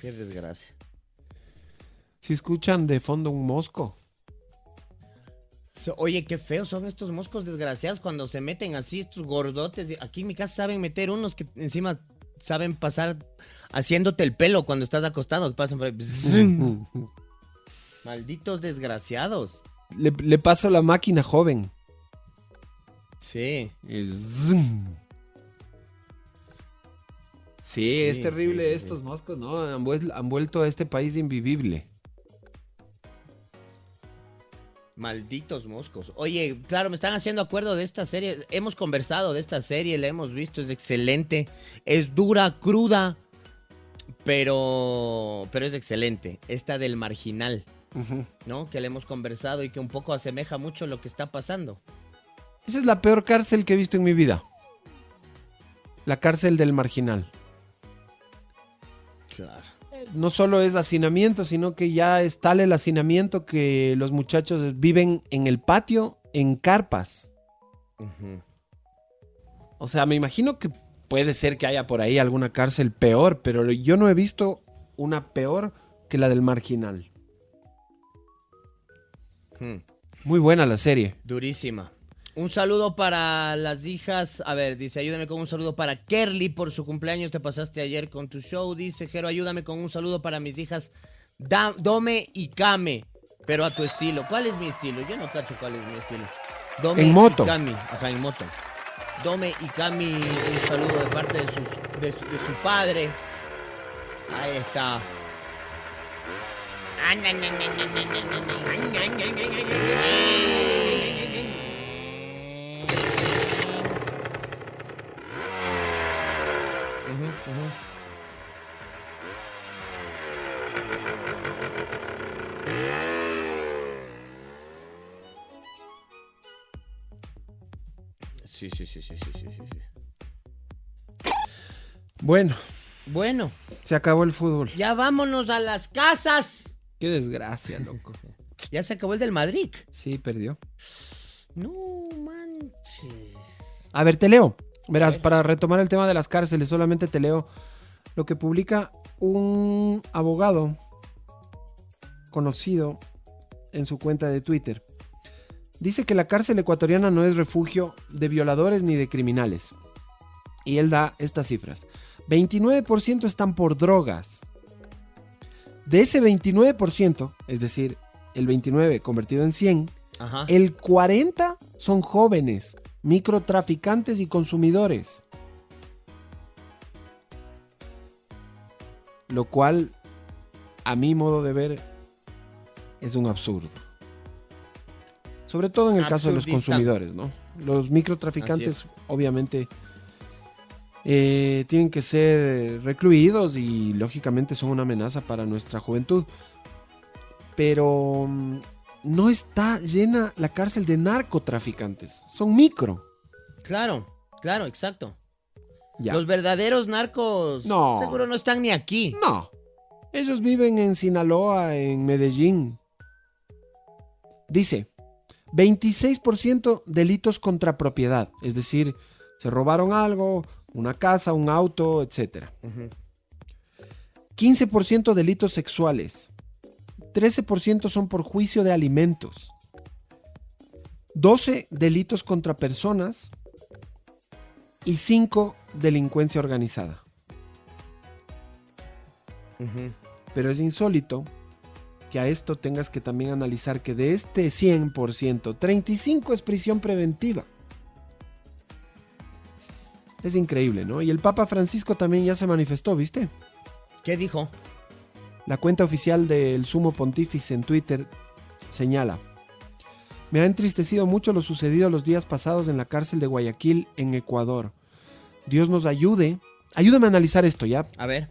Qué desgracia.
Si escuchan de fondo un mosco.
Oye, qué feos son estos moscos desgraciados cuando se meten así, estos gordotes. Aquí en mi casa saben meter unos que encima saben pasar haciéndote el pelo cuando estás acostado. Pasan por ahí. Malditos desgraciados.
Le, le paso la máquina joven.
Sí.
Sí, es terrible estos moscos, ¿no? Han vuelto a este país invivible.
Malditos moscos. Oye, claro, me están haciendo acuerdo de esta serie. Hemos conversado de esta serie, la hemos visto, es excelente. Es dura, cruda, pero, pero es excelente. Esta del marginal. ¿no? Que le hemos conversado y que un poco asemeja mucho lo que está pasando.
Esa es la peor cárcel que he visto en mi vida. La cárcel del marginal.
Claro.
No solo es hacinamiento, sino que ya es tal el hacinamiento que los muchachos viven en el patio, en carpas. O sea, me imagino que puede ser que haya por ahí alguna cárcel peor, pero yo no he visto una peor que la del marginal. Muy buena la serie.
Durísima. Un saludo para las hijas. A ver, dice, ayúdame con un saludo para Kerly por su cumpleaños. Te pasaste ayer con tu show. Dice, Jero, ayúdame con un saludo para mis hijas Da- Dome y Kame. Pero a tu estilo. ¿Cuál es mi estilo? Yo no cacho cuál es mi estilo. Dome
En moto.
y Kami. Ajá, en moto. Dome y Kami, un saludo de parte de, sus- de su, de su padre. Ahí está. Sí, sí, sí, sí, sí, sí, sí.
Bueno.
Bueno.
Se acabó el fútbol.
Ya vámonos a las casas.
Qué desgracia, loco.
ya se acabó el del Madrid.
Sí, perdió.
No manches.
A ver, te leo. Verás, para retomar el tema de las cárceles, solamente te leo lo que publica un abogado conocido en su cuenta de Twitter. Dice que la cárcel ecuatoriana no es refugio de violadores ni de criminales. Y él da estas cifras. 29% están por drogas. De ese 29%, es decir, el 29 convertido en 100,
Ajá.
el 40 son jóvenes, microtraficantes y consumidores. Lo cual, a mi modo de ver, es un absurdo. Sobre todo en el caso de los consumidores, ¿no? Los microtraficantes, obviamente, eh, tienen que ser recluidos y lógicamente son una amenaza para nuestra juventud. Pero mm, no está llena la cárcel de narcotraficantes. Son micro.
Claro, claro, exacto.
Ya.
Los verdaderos narcos
No.
seguro no están ni aquí.
No. Ellos viven en Sinaloa, en Medellín. Dice, 26% delitos contra propiedad. Es decir, se robaron algo, una casa, un auto, etc. 15% delitos sexuales. 13% son por juicio de alimentos. 12 delitos contra personas. Y 5 delincuencia organizada. Pero es insólito que a esto tengas que también analizar que de este 100%, 35 es prisión preventiva. Es increíble, ¿no? Y el Papa Francisco también ya se manifestó, ¿viste?
¿Qué dijo?
La cuenta oficial del Sumo Pontífice en Twitter señala, me ha entristecido mucho lo sucedido los días pasados en la cárcel de Guayaquil, en Ecuador. Dios nos ayude. Ayúdame a analizar esto, ¿ya?
A ver.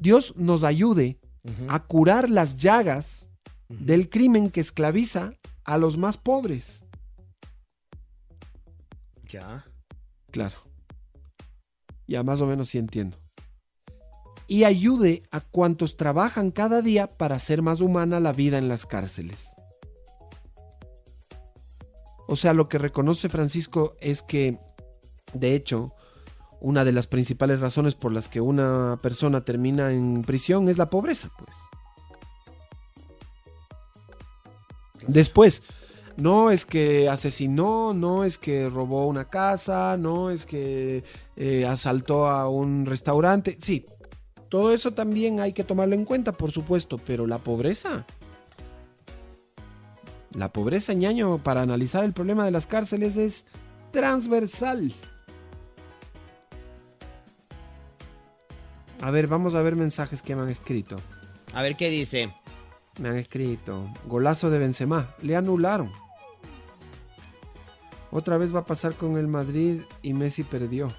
Dios nos ayude a curar las llagas del crimen que esclaviza a los más pobres.
Ya.
Claro. Ya más o menos sí entiendo. Y ayude a cuantos trabajan cada día para hacer más humana la vida en las cárceles. O sea, lo que reconoce Francisco es que, de hecho, una de las principales razones por las que una persona termina en prisión es la pobreza, pues. Después, no es que asesinó, no es que robó una casa, no es que eh, asaltó a un restaurante. Sí, todo eso también hay que tomarlo en cuenta, por supuesto, pero la pobreza. La pobreza, ñaño, para analizar el problema de las cárceles es transversal. A ver, vamos a ver mensajes que me han escrito.
A ver qué dice.
Me han escrito. Golazo de Benzema. Le anularon. Otra vez va a pasar con el Madrid y Messi perdió.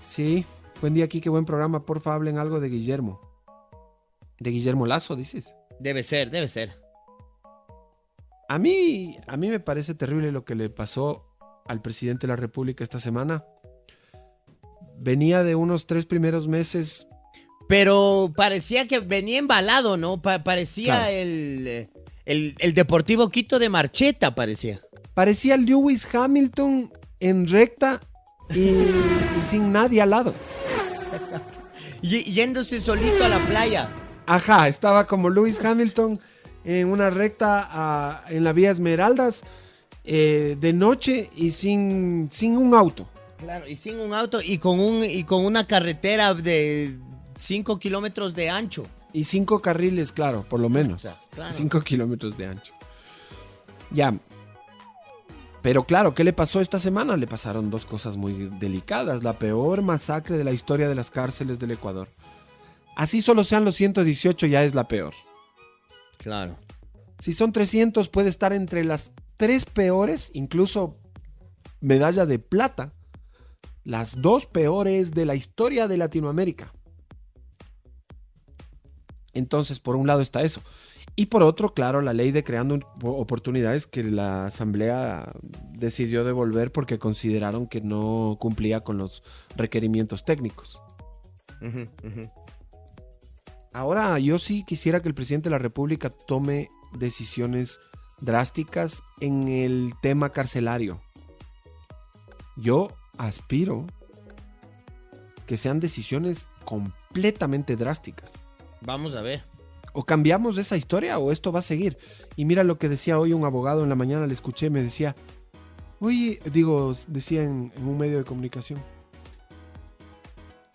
Sí. Buen día aquí, qué buen programa. Porfa, hablen algo de Guillermo. De Guillermo Lazo, dices.
Debe ser, debe ser.
A mí, a mí me parece terrible lo que le pasó al presidente de la República esta semana. Venía de unos tres primeros meses.
Pero parecía que venía embalado, ¿no? Pa- parecía
Claro.
el, el, el Deportivo Quito de Marcheta, parecía.
Parecía Lewis Hamilton en recta y, y sin nadie al lado.
Y, yéndose solito a la playa.
Ajá, estaba como Lewis Hamilton en una recta en la vía Esmeraldas eh, de noche y sin, sin un auto.
Claro, y sin un auto y con, un, y con una carretera de 5 kilómetros de ancho.
Y cinco carriles, claro, por lo menos.
sea, claro.
Cinco kilómetros de ancho. Ya. Pero claro, ¿qué le pasó esta semana? Le pasaron dos cosas muy delicadas. La peor masacre de la historia de las cárceles del Ecuador. Así solo sean los 118 ya es la peor.
Claro.
Si son 300 puede estar entre las tres peores, incluso medalla de plata. Las dos peores de la historia de Latinoamérica. Entonces, por un lado está eso. Y por otro, claro, la ley de creando un- oportunidades que la Asamblea decidió devolver porque consideraron que no cumplía con los requerimientos técnicos. Ahora, yo sí quisiera que el presidente de la República tome decisiones drásticas en el tema carcelario. Yo aspiro que sean decisiones completamente drásticas.
Vamos a ver.
O cambiamos esa historia o esto va a seguir. Y mira lo que decía hoy un abogado en la mañana, le escuché, me decía, oye, digo, decía en, un medio de comunicación.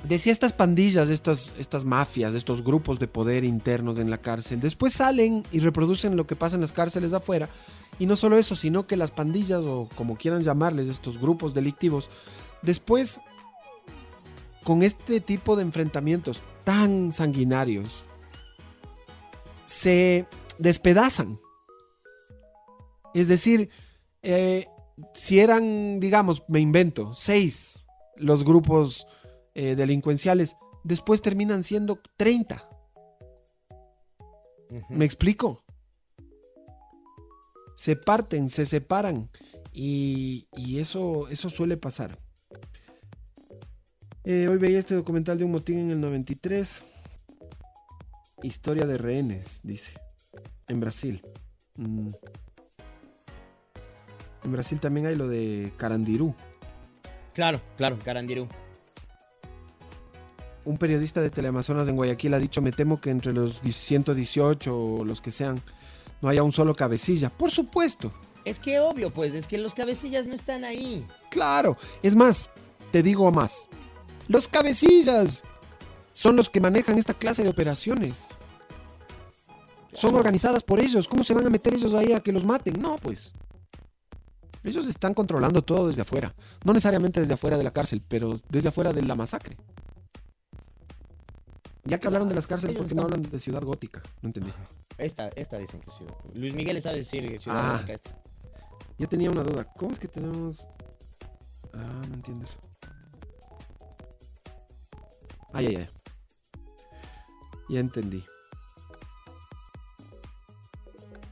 Decía estas pandillas, estas, estas mafias, estos grupos de poder internos en la cárcel, después salen y reproducen lo que pasa en las cárceles de afuera. Y no solo eso, sino que las pandillas, o como quieran llamarles, estos grupos delictivos, después, con este tipo de enfrentamientos tan sanguinarios, se despedazan. Es decir, eh, si eran, digamos, me invento, seis los grupos eh, delincuenciales, después terminan siendo 30. ¿Me explico? Se parten, se separan y, y eso, eso suele pasar. Eh, hoy veía este documental de un motín en el 93. Historia de rehenes, dice. En Brasil. Mm. En Brasil también hay lo de Carandirú.
Claro, claro, Carandirú.
Un periodista de Teleamazonas en Guayaquil ha dicho, me temo que entre los 118 o los que sean, no haya un solo cabecilla. Por supuesto.
Es que obvio, pues, es que los cabecillas no están ahí.
Claro. Es más, te digo más. Los cabecillas son los que manejan esta clase de operaciones. Son organizadas por ellos. ¿Cómo se van a meter ellos ahí a que los maten? No, pues. Ellos están controlando todo desde afuera. No necesariamente desde afuera de la cárcel, pero desde afuera de la masacre. Ya que hablaron de las cárceles, ¿por qué no hablan de ciudad gótica? No entendí.
Esta, esta dicen que sí. Luis Miguel sabe decir que Ciudad
Ah.
Gótica esta.
Yo tenía una duda. ¿Cómo es que tenemos.? Ah, no entiendo eso. Ay, ay, ay. Ya entendí.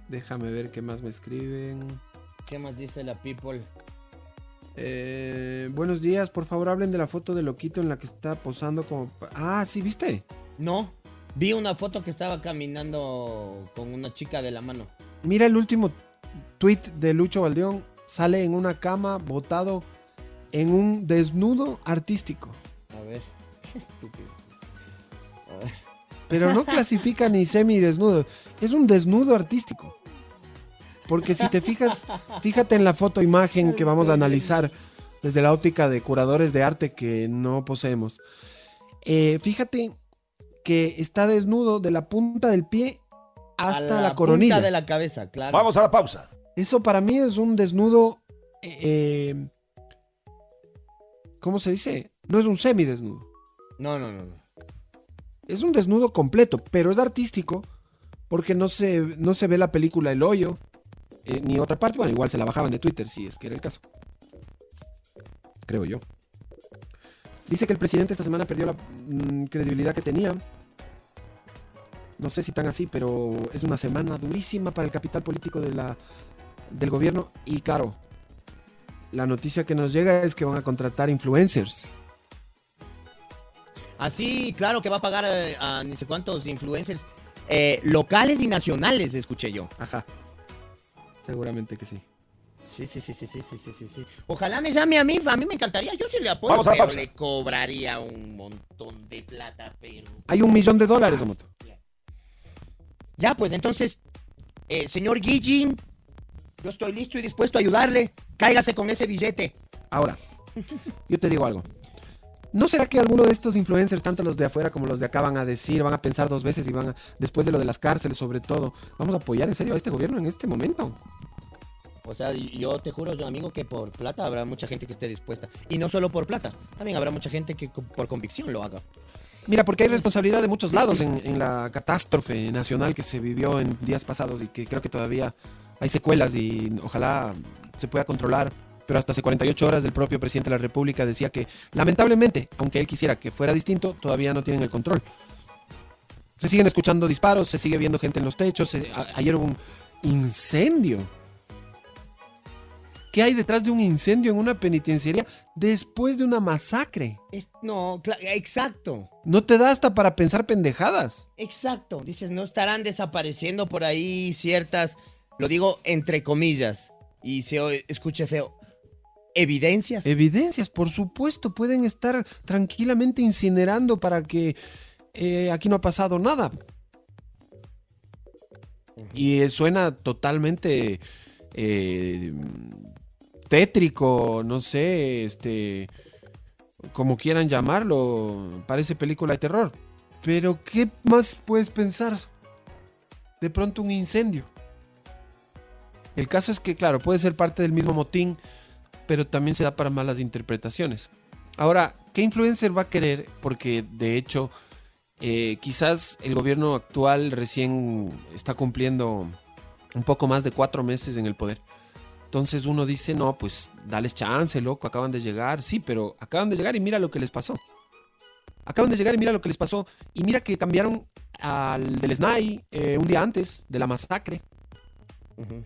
Déjame ver qué más me escriben.
¿Qué más dice la people?
Eh, buenos días, por favor hablen de la foto de Loquito en la que está posando como... Ah, sí, ¿viste?
No, vi una foto que estaba caminando con una chica de la mano.
Mira el último tweet de Lucho Valdeón. Sale en una cama botado en un desnudo artístico.
A ver, qué estúpido.
Pero no clasifica ni semi-desnudo. Es un desnudo artístico. Porque si te fijas, fíjate en la foto imagen que vamos a analizar desde la óptica de curadores de arte que no poseemos. Eh, fíjate que está desnudo de la punta del pie hasta
A
la, coronilla.
punta de la cabeza, claro.
Vamos a la pausa.
Eso para mí es un desnudo. eh, eh, ¿Cómo se dice? No es un semidesnudo.
No, no, no, no.
Es un desnudo completo, pero es artístico porque no se, no se ve la película El Hoyo eh, ni otra parte. Bueno, igual se la bajaban de Twitter si es que era el caso. Creo yo. Dice que el presidente esta semana perdió la mm, credibilidad que tenía. No sé si tan así, pero es una semana durísima para el capital político de la, del gobierno. Y claro, la noticia que nos llega es que van a contratar influencers.
Ah, Así, claro que va a pagar eh, a ni sé cuántos influencers eh, locales y nacionales, escuché yo.
Ajá. Seguramente que sí.
Sí, sí, sí, sí, sí, sí, sí, sí. Ojalá me llame a mí, a mí me encantaría, yo sí le apoyo,
Vamos
pero le cobraría un montón de plata, pero...
Hay un millón de dólares, Moto.
Ya, pues entonces, eh, señor Guillín, yo estoy listo y dispuesto a ayudarle. Cáigase con ese billete.
Ahora, yo te digo algo. ¿No será que alguno de estos influencers, tanto los de afuera como los de acá, van a decir, van a pensar dos veces y van a, después de lo de las cárceles, sobre todo, vamos a apoyar en serio a este gobierno en este momento?
O sea, yo te juro, yo, amigo, que por plata habrá mucha gente que esté dispuesta. Y no solo por plata, también habrá mucha gente que por convicción lo haga.
Mira, porque hay responsabilidad de muchos lados en, en la catástrofe nacional que se vivió en días pasados y que creo que todavía hay secuelas y ojalá se pueda controlar. Pero hasta hace 48 horas el propio presidente de la República decía que lamentablemente, aunque él quisiera que fuera distinto, todavía no tienen el control. Se siguen escuchando disparos, se sigue viendo gente en los techos. se- a- ayer hubo un incendio. ¿Qué hay detrás de un incendio en una penitenciaría después de una masacre?
Es- no, exacto.
No te da hasta para pensar pendejadas.
Exacto. Dices, no estarán desapareciendo por ahí ciertas, lo digo entre comillas, y se escuche feo, evidencias.
Evidencias, por supuesto, pueden estar tranquilamente incinerando para que eh, aquí no ha pasado nada. Y eh, suena totalmente eh, tétrico, no sé, este, como quieran llamarlo, parece película de terror. Pero ¿qué más puedes pensar? De pronto un incendio. El caso es que, claro, puede ser parte del mismo motín, pero también se da para malas interpretaciones. Ahora, ¿qué influencer va a querer? Porque de hecho, eh, quizás el gobierno actual recién está cumpliendo un poco más de cuatro meses en el poder. Entonces uno dice, no, pues dales chance, loco, acaban de llegar. Sí, pero acaban de llegar y mira lo que les pasó. Acaban de llegar y mira lo que les pasó. Y mira que cambiaron al del SNAI eh, un día antes de la masacre.
Ujú.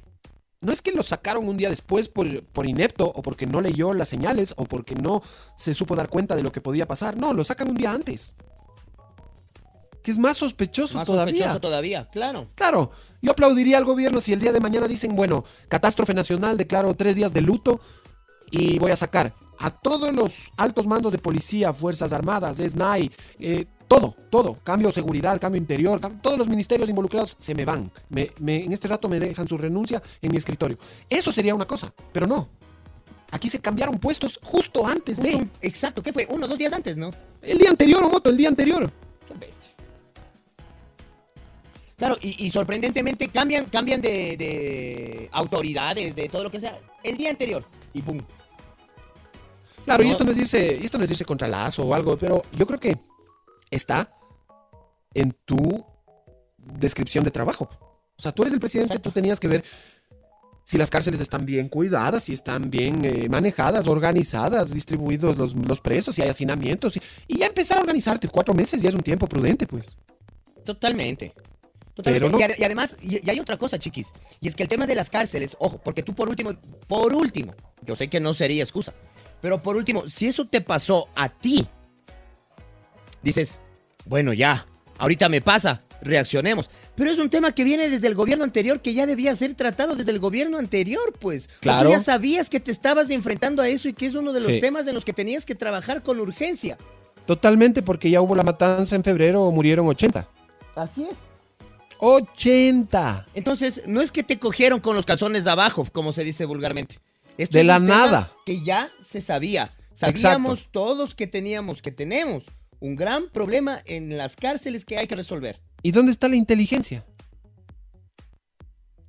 No es que lo sacaron un día después por, por inepto o porque no leyó las señales o porque no se supo dar cuenta de lo que podía pasar. No, lo sacan un día antes. Que es más sospechoso
Más
todavía.
sospechoso todavía, claro.
Claro, yo aplaudiría al gobierno si el día de mañana dicen, bueno, catástrofe nacional, declaro tres días de luto y voy a sacar a todos los altos mandos de policía, Fuerzas Armadas, SNAI, eh, todo, todo, cambio de seguridad, cambio interior, todos los ministerios involucrados se me van. Me- me- en este rato me dejan su renuncia en mi escritorio. Eso sería una cosa, pero no. Aquí se cambiaron puestos justo antes de...
Exacto, ¿qué fue? Uno, dos días antes, ¿no?
El día anterior, Omoto, el día anterior.
Qué bestia. Claro, y, y sorprendentemente cambian, cambian de, de autoridades, de todo lo que sea, el día anterior. Y pum.
Claro, y esto no es irse, y esto no es irse contra lazo o algo, pero yo creo que está en tu descripción de trabajo. O sea, tú eres el presidente,
Exacto.
tú tenías que ver si las cárceles están bien cuidadas, si están bien eh, manejadas, organizadas, distribuidos los, los presos, si hay hacinamientos, y, y ya empezar a organizarte. Cuatro meses ya es un tiempo prudente, pues.
Totalmente. Totalmente.
Pero no-
Y, ade- y además, y, y hay otra cosa, chiquis. Y es que el tema de las cárceles, ojo, porque tú por último, por último, yo sé que no sería excusa, pero por último, si eso te pasó a ti, dices, bueno, ya, ahorita me pasa, reaccionemos. Pero es un tema que viene desde el gobierno anterior que ya debía ser tratado desde el gobierno anterior, pues. O tú
Claro.
ya sabías que te estabas enfrentando a eso y que es uno de los
Sí.
temas en los que tenías que trabajar con urgencia.
Totalmente, porque ya hubo la matanza en febrero, murieron 80.
Así es.
80.
Entonces, no es que te cogieron con los calzones de abajo, como se dice vulgarmente. Esto
De
es
la nada.
Que ya se sabía. Sabíamos todos que teníamos, que tenemos un gran problema en las cárceles que hay que resolver.
¿Y dónde está la inteligencia?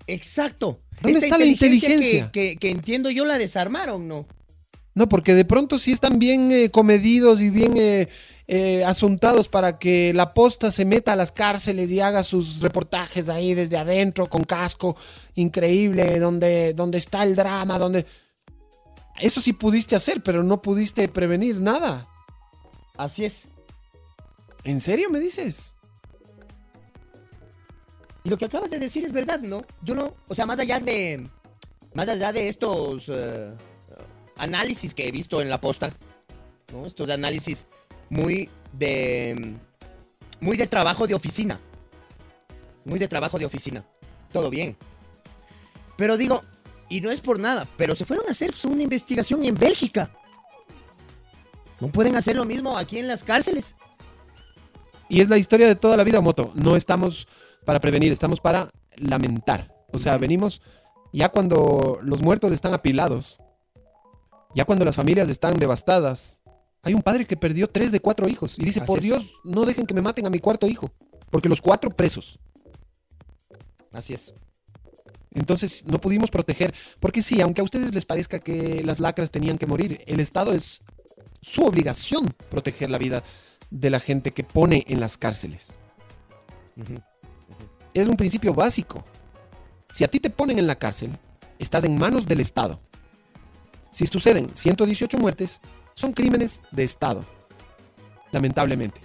Exacto.
¿Dónde
Esta
está la inteligencia?
Que, que- que entiendo yo la desarmaron, ¿no?
No, porque de pronto sí están bien eh, comedidos y bien eh, eh, asuntados para que la posta se meta a las cárceles y haga sus reportajes ahí desde adentro con casco increíble, donde, donde está el drama, donde... Eso sí pudiste hacer, pero no pudiste prevenir nada.
Así es.
¿En serio me dices?
Y lo que acabas de decir es verdad, ¿no? Yo no, o sea, más allá de, más allá de estos eh, análisis que he visto en la posta, ¿no? Estos análisis muy de, muy de trabajo de oficina, muy de trabajo de oficina, todo bien. Pero digo, y no es por nada, pero se fueron a hacer una investigación en Bélgica. ¿No pueden hacer lo mismo aquí en las cárceles?
Y es la historia de toda la vida, Moto. No estamos para prevenir, estamos para lamentar. O sea, venimos ya cuando los muertos están apilados, ya cuando las familias están devastadas. Hay un padre que perdió tres de cuatro hijos y dice,
Así
por
es.
Dios, no dejen que me maten a mi cuarto hijo, porque los cuatro presos.
Así es.
Entonces no pudimos proteger, porque sí, aunque a ustedes les parezca que las lacras tenían que morir, el Estado es su obligación proteger la vida de la gente que pone en las cárceles. Es un principio básico. Si a ti te ponen en la cárcel, estás en manos del Estado. Si suceden 118 muertes, son crímenes de Estado. Lamentablemente.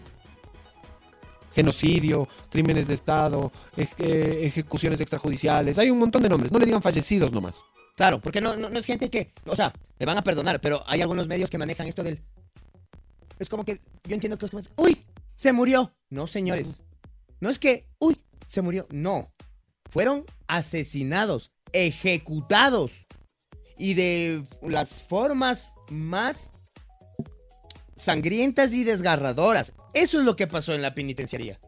genocidio, crímenes de Estado, eh, ejecuciones extrajudiciales. Hay un montón de nombres. No le digan fallecidos nomás.
Claro, porque no, no, no es gente que, o sea, me van a perdonar, pero hay algunos medios que manejan esto del... Es como que yo entiendo que es como, uy, se murió. No, señores. No es que, uy, se murió. No. Fueron asesinados, ejecutados. Y de las formas más sangrientas y desgarradoras. Eso es lo que pasó en la penitenciaría.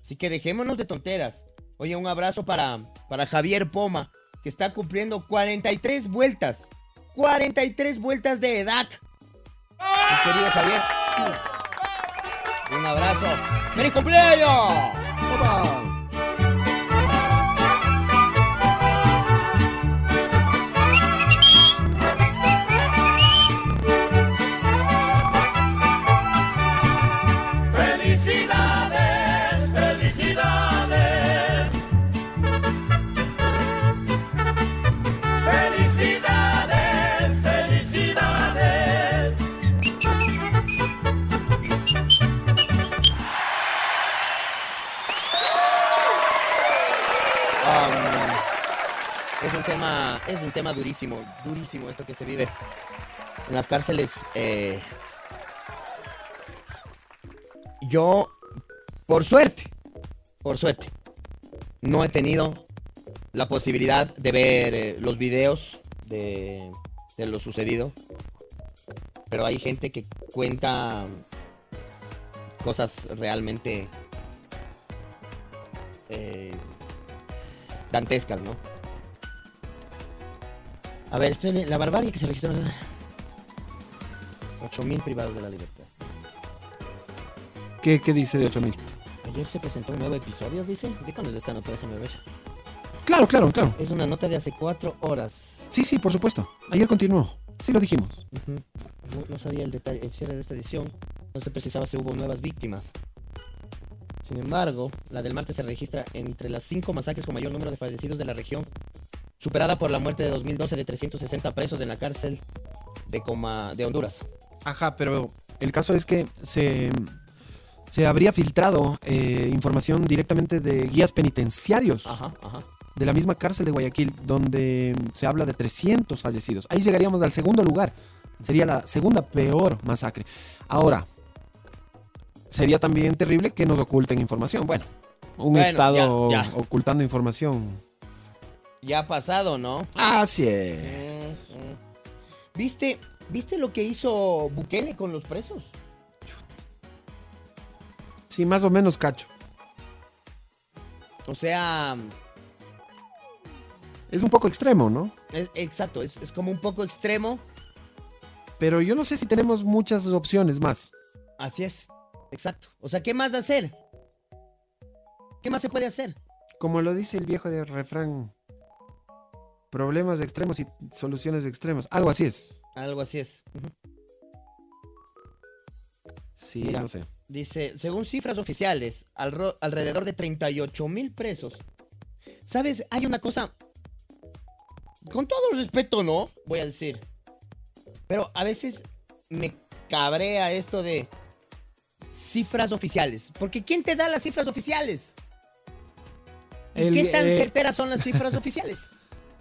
Así que dejémonos de tonteras. Oye, un abrazo para, para Javier Poma, que está cumpliendo 43 vueltas. 43 vueltas de edad. Mi querido Javier. Un abrazo. ¡Feliz cumpleaños!
Felicidades,
es un tema durísimo, durísimo esto que se vive en las cárceles. eh, yo, por suerte, por suerte, no he tenido la posibilidad de ver eh, los videos de, lo sucedido. Pero hay gente que cuenta cosas realmente eh, dantescas, ¿no? A ver, esto es la barbarie que se registró. 8000 privados de la libertad.
¿Qué, qué dice de 8000?
Ayer se presentó un nuevo episodio, dice. ¿De cuándo es esta nota? Déjame ver.
Claro, claro, claro.
Es una nota de hace cuatro horas.
Sí, sí, por supuesto. Ayer continuó. Sí lo dijimos.
No, no sabía el detalle, el cierre de esta edición. No se precisaba si hubo nuevas víctimas. Sin embargo, la del martes se registra entre las cinco masacres con mayor número de fallecidos de la región, superada por la muerte de 2012 de 360 presos en la cárcel de, Coma, de Honduras.
Ajá, pero el caso es que se, se habría filtrado eh, información directamente de guías penitenciarios
Ajá, ajá.
de la misma cárcel de Guayaquil, donde se habla de 300 fallecidos. Ahí llegaríamos al segundo lugar. Sería la segunda peor masacre. Ahora, sería también terrible que nos oculten información. Bueno, un
Bueno,
Estado
ya, ya.
ocultando información.
Ya ha pasado, ¿no?
Así es.
¿Viste, ¿Viste lo que hizo Bukele con los presos?
Sí, más o menos cacho.
O sea,
Es un poco extremo, ¿no?
es- exacto, es, es como un poco extremo.
Pero yo no sé si tenemos muchas opciones más.
Así es, exacto. O sea, ¿qué más hacer? ¿Qué más se puede hacer?
Como lo dice el viejo de refrán, problemas extremos y soluciones extremas. Algo así es.
Algo así es.
Sí,
Mira.
no sé.
Dice, según cifras oficiales, alrededor de 38 mil presos. ¿Sabes? Hay una cosa... Con todo respeto, ¿no? Voy a decir. Pero a veces me cabrea esto de cifras oficiales. Porque ¿quién te da las cifras oficiales? ¿Y
El,
qué tan
eh,
certeras son las cifras oficiales?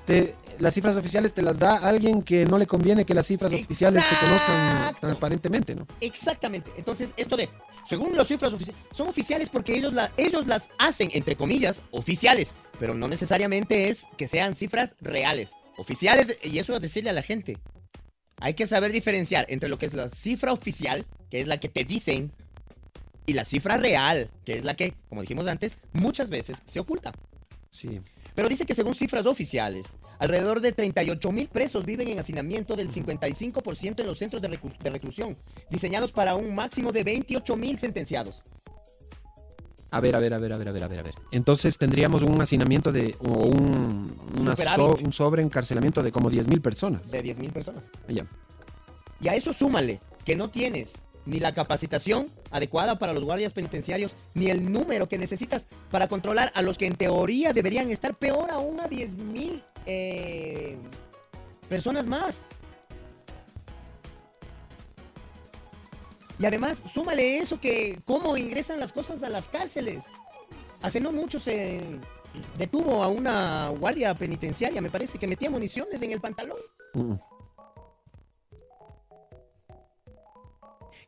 Te- las cifras oficiales te las da alguien que no le conviene que las cifras oficiales se conozcan transparentemente, ¿no?
Exactamente. Entonces, esto de, según las cifras oficiales, son oficiales porque ellos, la, ellos las hacen, entre comillas, oficiales, pero no necesariamente es que sean cifras reales. Oficiales, y eso es decirle a la gente. Hay que saber diferenciar entre lo que es la cifra oficial, que es la que te dicen, y la cifra real, que es la que, como dijimos antes, muchas veces se oculta.
Sí.
Pero dice que según cifras oficiales, alrededor de 38 mil presos viven en hacinamiento del 55% en los centros de, reclusión, diseñados para un máximo de 28 mil sentenciados.
A ver, a ver, a ver, a ver, a ver, a ver, a ver. Entonces tendríamos un hacinamiento de, o un, una so- un sobreencarcelamiento de como 10.000 personas.
De 10 mil personas.
Ya.
Y a eso súmale que no tienes ni la capacitación adecuada para los guardias penitenciarios, ni el número que necesitas para controlar a los que en teoría deberían estar peor aún a 10 mil eh, personas más. Y además, súmale eso que cómo ingresan las cosas a las cárceles. Hace no mucho se detuvo a una guardia penitenciaria, me parece, que metía municiones en el pantalón.
Mm.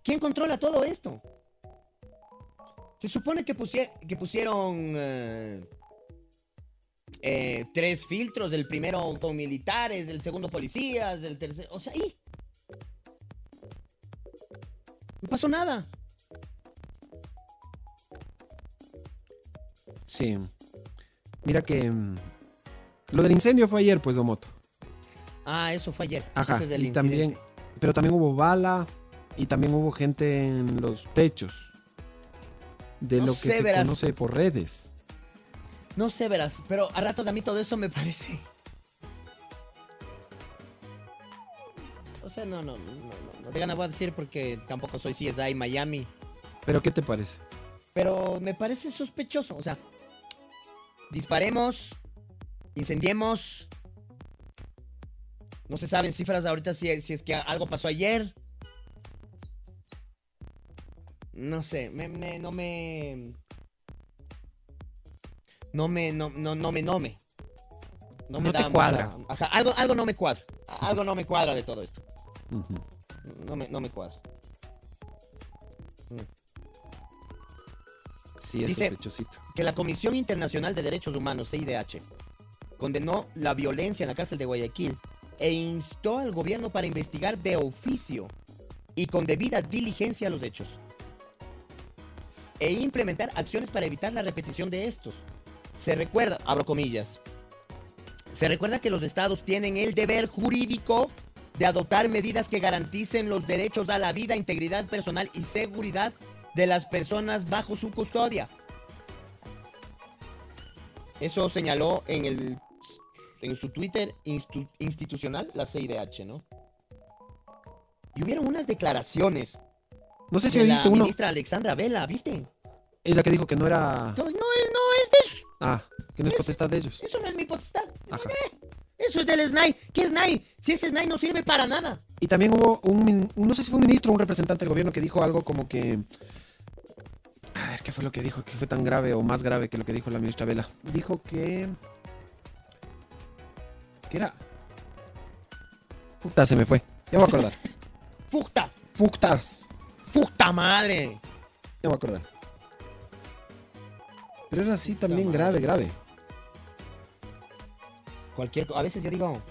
¿Quién controla todo esto? Se supone que, pusie- que pusieron eh, eh, tres filtros, del primero con militares, del segundo policías, del tercero... O sea, ahí. No pasó nada.
Sí. Mira que. mm, Lo del incendio fue ayer, pues, Domoto.
Ah, eso fue ayer.
Ajá.
Es el
y también. Pero también hubo bala y también hubo gente en los techos. De
No
lo que
sé,
se
verás.
conoce por redes.
No sé, verás, pero a ratos a mí todo eso me parece. O sea, no, no, no, no, no de gana voy a decir porque tampoco soy CSI Miami.
¿Pero qué te parece?
Pero me parece sospechoso. O sea, disparemos, incendiemos. No se saben cifras ahorita si, si es que algo pasó ayer. No sé, me, me- no me. No me, no, no, no me, no me. No, me
No te
da
cuadra.
mucha- ajá, algo, algo no me cuadra. Algo no me cuadra de todo esto. No me, no me cuadra.
Sí, es
Dice-
sospechosito.
que la Comisión Internacional de Derechos Humanos, CIDH, condenó la violencia en la cárcel de Guayaquil e instó al gobierno para investigar de oficio y con debida diligencia los hechos e implementar acciones para evitar la repetición de estos. Se recuerda, abro comillas, se recuerda que los estados tienen el deber jurídico de adoptar medidas que garanticen los derechos a la vida, integridad personal y seguridad de las personas bajo su custodia. Eso señaló en el en su Twitter institucional la CIDH, ¿no? Y hubieron unas declaraciones
No sé si
de
he
la
visto uno.
ministra Alexandra Vela, ¿viste?
Ella que dijo que no era.
No, no, es- no es de eso.
Ah, que no es potestad de ellos.
Eso no es mi potestad.
Ajá.
Eso es del SNAI. ¿Qué SNAI? Si ese SNAI no sirve para nada.
Y también hubo un, no sé si fue un ministro o un representante del gobierno que dijo algo como que... A ver, ¿qué fue lo que dijo? ¿Qué fue tan grave o más grave que lo que dijo la ministra Vela? Dijo que... que era... Puta, se me fue. Ya voy a acordar.
¡Puta!
Fuctas.
¡Puta madre!
Ya me voy a acordar. Pero era así también grave, grave.
Cualquier A veces yo digo,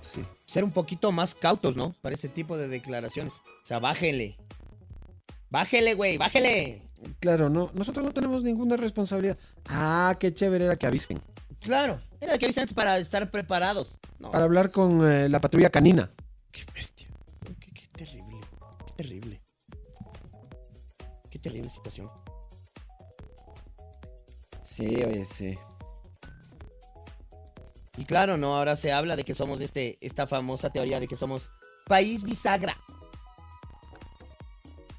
Sí.
ser un poquito más cautos, ¿no? Para ese tipo de declaraciones. O sea, bájenle. Bájele, güey, bájele.
Claro, no, nosotros no tenemos ninguna responsabilidad. Ah, qué chévere era que avisen.
Claro. Era que antes para estar preparados. No.
Para hablar con eh, la patrulla canina.
Qué bestia. Qué, qué terrible. Qué terrible. Qué terrible situación.
Sí, oye, sí.
Y claro, ¿no? Ahora se habla de que somos este, esta famosa teoría de que somos país bisagra.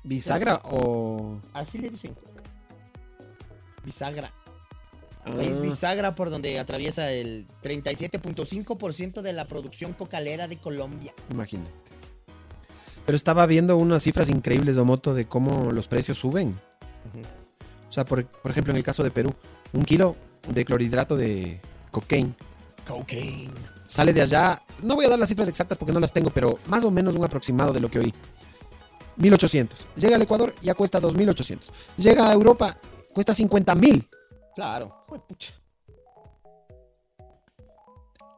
¿Bisagra o...?
Así le dicen. Bisagra.
Ah,
País bisagra por donde atraviesa el 37.5% de la producción cocalera de Colombia.
Imagínate. Pero estaba viendo unas cifras increíbles de moto de cómo los precios suben. O sea, por, por ejemplo, en el caso de Perú, un kilo de clorhidrato de cocaine
Cocaine.
sale de allá. No voy a dar las cifras exactas porque no las tengo, pero más o menos un aproximado de lo que oí. 1800. Llega al Ecuador, ya cuesta 2800. Llega a Europa, cuesta 50 mil.
Claro. Juepucha.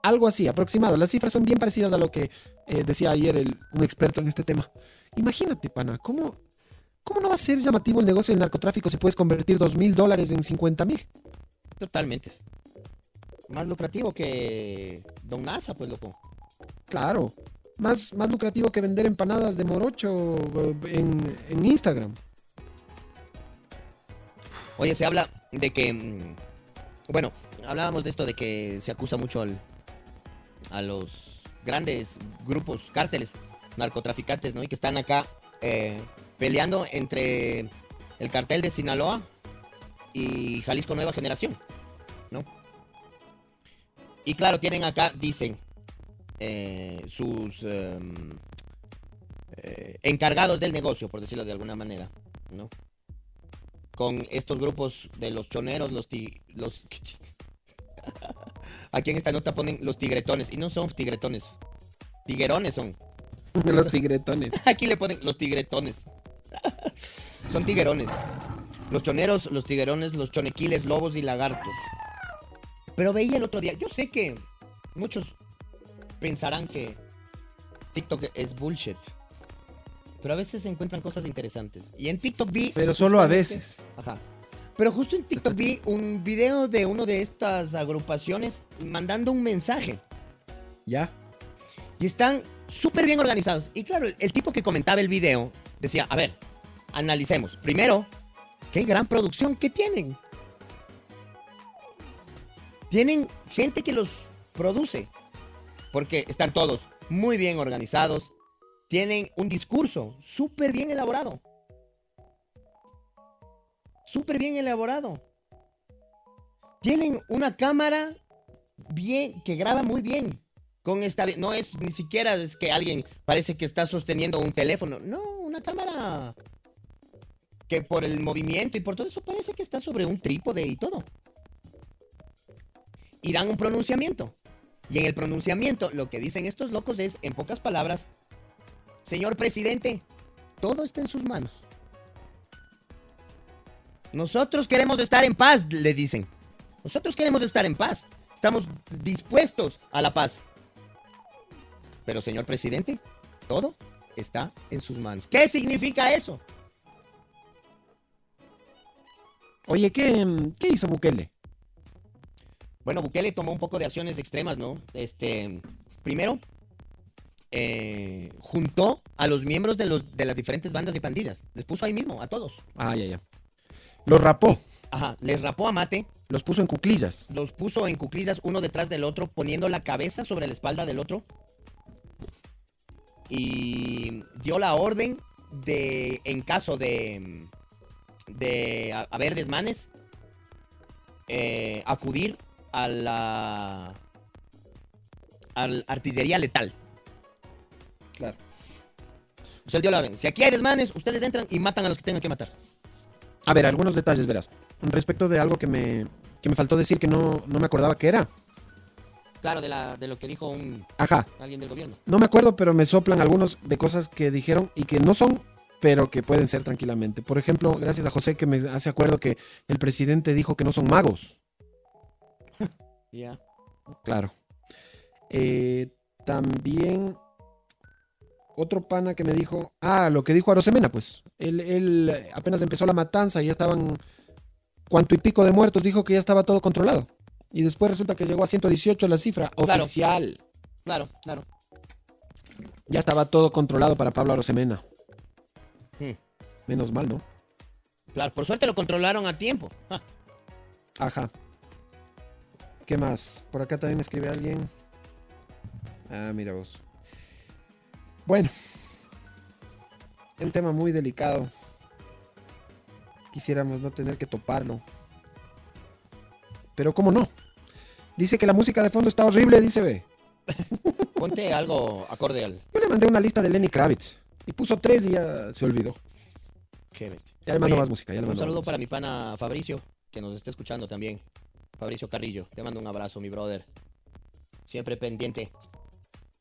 Algo así, aproximado. Las cifras son bien parecidas a lo que eh, decía ayer el- un experto en este tema. Imagínate, pana, ¿cómo, ¿cómo no va a ser llamativo el negocio del narcotráfico si puedes convertir 2 mil dólares en 50 mil?
Totalmente. Más lucrativo que Don NASA, pues loco.
Claro. Más, más lucrativo que vender empanadas de morocho eh, en, en Instagram.
Oye, se habla de que. mm, Bueno, hablábamos de esto de que se acusa mucho al- a los grandes grupos, cárteles, narcotraficantes, ¿no? Y que están acá eh, peleando entre el cartel de Sinaloa y Jalisco Nueva Generación, ¿no? Y claro, tienen acá, dicen, eh, sus em, eh, encargados del negocio, por decirlo de alguna manera, ¿no? Con estos grupos de los choneros, los ti- los Aquí en esta nota ponen los tigretones y no son tigretones. Tiguerones son.
Los tigretones.
Aquí le ponen los tigretones. Son tiguerones. Los choneros, los tiguerones, los chonequiles, lobos y lagartos. Pero veía el otro día, yo sé que muchos pensarán que TikTok es bullshit. Pero a veces se encuentran cosas interesantes. Y en TikTok vi...
Pero solo a veces.
Ajá. Pero justo en TikTok vi un video de uno de estas agrupaciones mandando un mensaje.
¿Ya?
Y están súper bien organizados. Y claro, el, el tipo que comentaba el video decía, a ver, analicemos. Primero, qué gran producción que tienen. Tienen gente que los produce. Porque están todos muy bien organizados. Tienen un discurso súper bien elaborado. Súper bien elaborado. Tienen una cámara bien, que graba muy bien. Con esta no es ni siquiera es que alguien parece que está sosteniendo un teléfono. No una cámara que por el movimiento y por todo eso parece que está sobre un trípode y todo. Y dan un pronunciamiento. Y en el pronunciamiento lo que dicen estos locos es en pocas palabras señor presidente todo está en sus manos nosotros queremos estar en paz le dicen nosotros queremos estar en paz estamos dispuestos a la paz pero, señor presidente, todo está en sus manos. ¿Qué significa eso?
Oye, ¿qué, qué hizo Bukele?
Bueno, Bukele tomó un poco de acciones extremas, ¿no? Este, primero, eh, juntó a los miembros de, los, de las diferentes bandas y pandillas. Les puso ahí mismo, a todos.
Ah, ya, ya. Los rapó.
Ajá, les rapó a mate,
Los puso en cuclillas.
los puso en cuclillas uno detrás del otro, poniendo la cabeza sobre la espalda del otro. Y dio la orden de, en caso de, de ha- haber desmanes, eh, acudir a la, a la artillería letal.
Claro.
O sea, él dio la orden. Si aquí hay desmanes, ustedes entran y matan a los que tengan que matar.
A ver, algunos detalles, verás. Respecto de algo que me, que me faltó decir que no, no me acordaba que era.
Claro, de, la, de lo que dijo un,
Ajá.
alguien del gobierno.
No me acuerdo, pero me soplan algunos de cosas que dijeron y que no son, pero que pueden ser tranquilamente. Por ejemplo, gracias a José que me hace acuerdo que el presidente dijo que no son magos.
Ya.
Claro. Eh, también otro pana que me dijo, ah, lo que dijo Arosemena, pues. Él, él, apenas empezó la matanza y ya estaban cuanto y pico de muertos, dijo que ya estaba todo controlado. Y después resulta que llegó a 118 la cifra
Claro.
oficial.
Claro, claro.
Ya estaba todo controlado para Pablo Arosemena.
Hmm.
Menos mal, ¿no?
Claro, por suerte lo controlaron a tiempo. Ja.
Ajá. ¿Qué más? Por acá también me escribe alguien. Ah, mira vos. Bueno. Un tema muy delicado. Quisiéramos no tener que toparlo. Pero cómo no. Dice que la música de fondo está horrible, dice B.
Ponte algo acorde al.
Yo le mandé una lista de Lenny Kravitz. Y puso tres y ya se olvidó.
Qué bestia.
Ya le mando
Oye,
más música. Ya le
Un
mando
saludo
más
para mi pana Fabricio, que nos está escuchando también. Fabricio Carrillo, te mando un abrazo, mi brother. Siempre pendiente.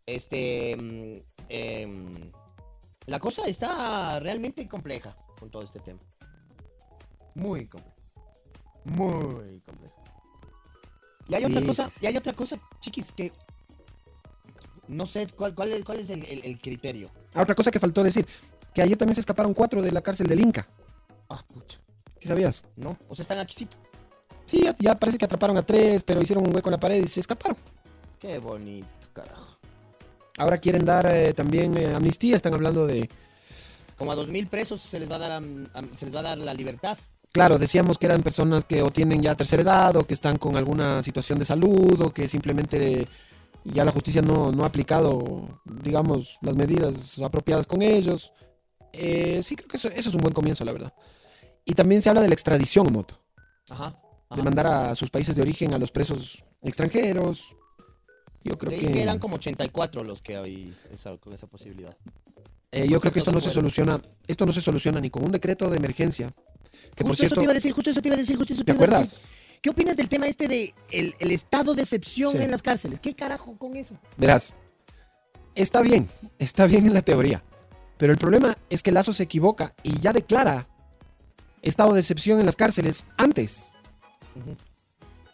Este. Em, la cosa está realmente compleja con todo este tema. Muy compleja. Muy compleja. Y hay
Sí,
otra cosa,
sí, sí,
y hay otra cosa, chiquis, que. No sé cuál, cuál, es- cuál es el, el- el criterio.
Ah, otra cosa que faltó decir. Que ayer también se escaparon cuatro de la cárcel del Inca.
Ah, pucha.
¿Sí sabías?
No, o sea, están aquí sí.
Sí, ya, ya parece que atraparon a tres, pero hicieron un hueco en la pared y se escaparon.
Qué bonito, carajo.
Ahora quieren dar eh, también eh, amnistía, están hablando de...
Como a dos mil presos se les va a dar se les va a dar la libertad.
Claro, decíamos que eran personas que o tienen ya tercera edad o que están con alguna situación de salud o que simplemente ya la justicia no, no ha aplicado, digamos, las medidas apropiadas con ellos. Eh, sí, creo que eso, eso es un buen comienzo, la verdad. Y también se habla de la extradición, Moto.
Ajá.
De
ajá.
mandar a sus países de origen a los presos extranjeros. Yo creo
Creí
que...
que eran como 84 los que hay esa, con esa posibilidad.
Eh, yo creo que esto no se soluciona, esto no se soluciona ni con un decreto de emergencia. Que por
Justo eso te iba a decir, justo eso te iba a decir, justo eso
¿te
te iba a
acuerdas?
decir. ¿Qué opinas del tema este de el, el estado de excepción
Sí.
en las cárceles? ¿Qué carajo con eso?
Verás, está bien, está bien en la teoría. Pero el problema es que Lazo se equivoca y ya declara estado de excepción en las cárceles antes.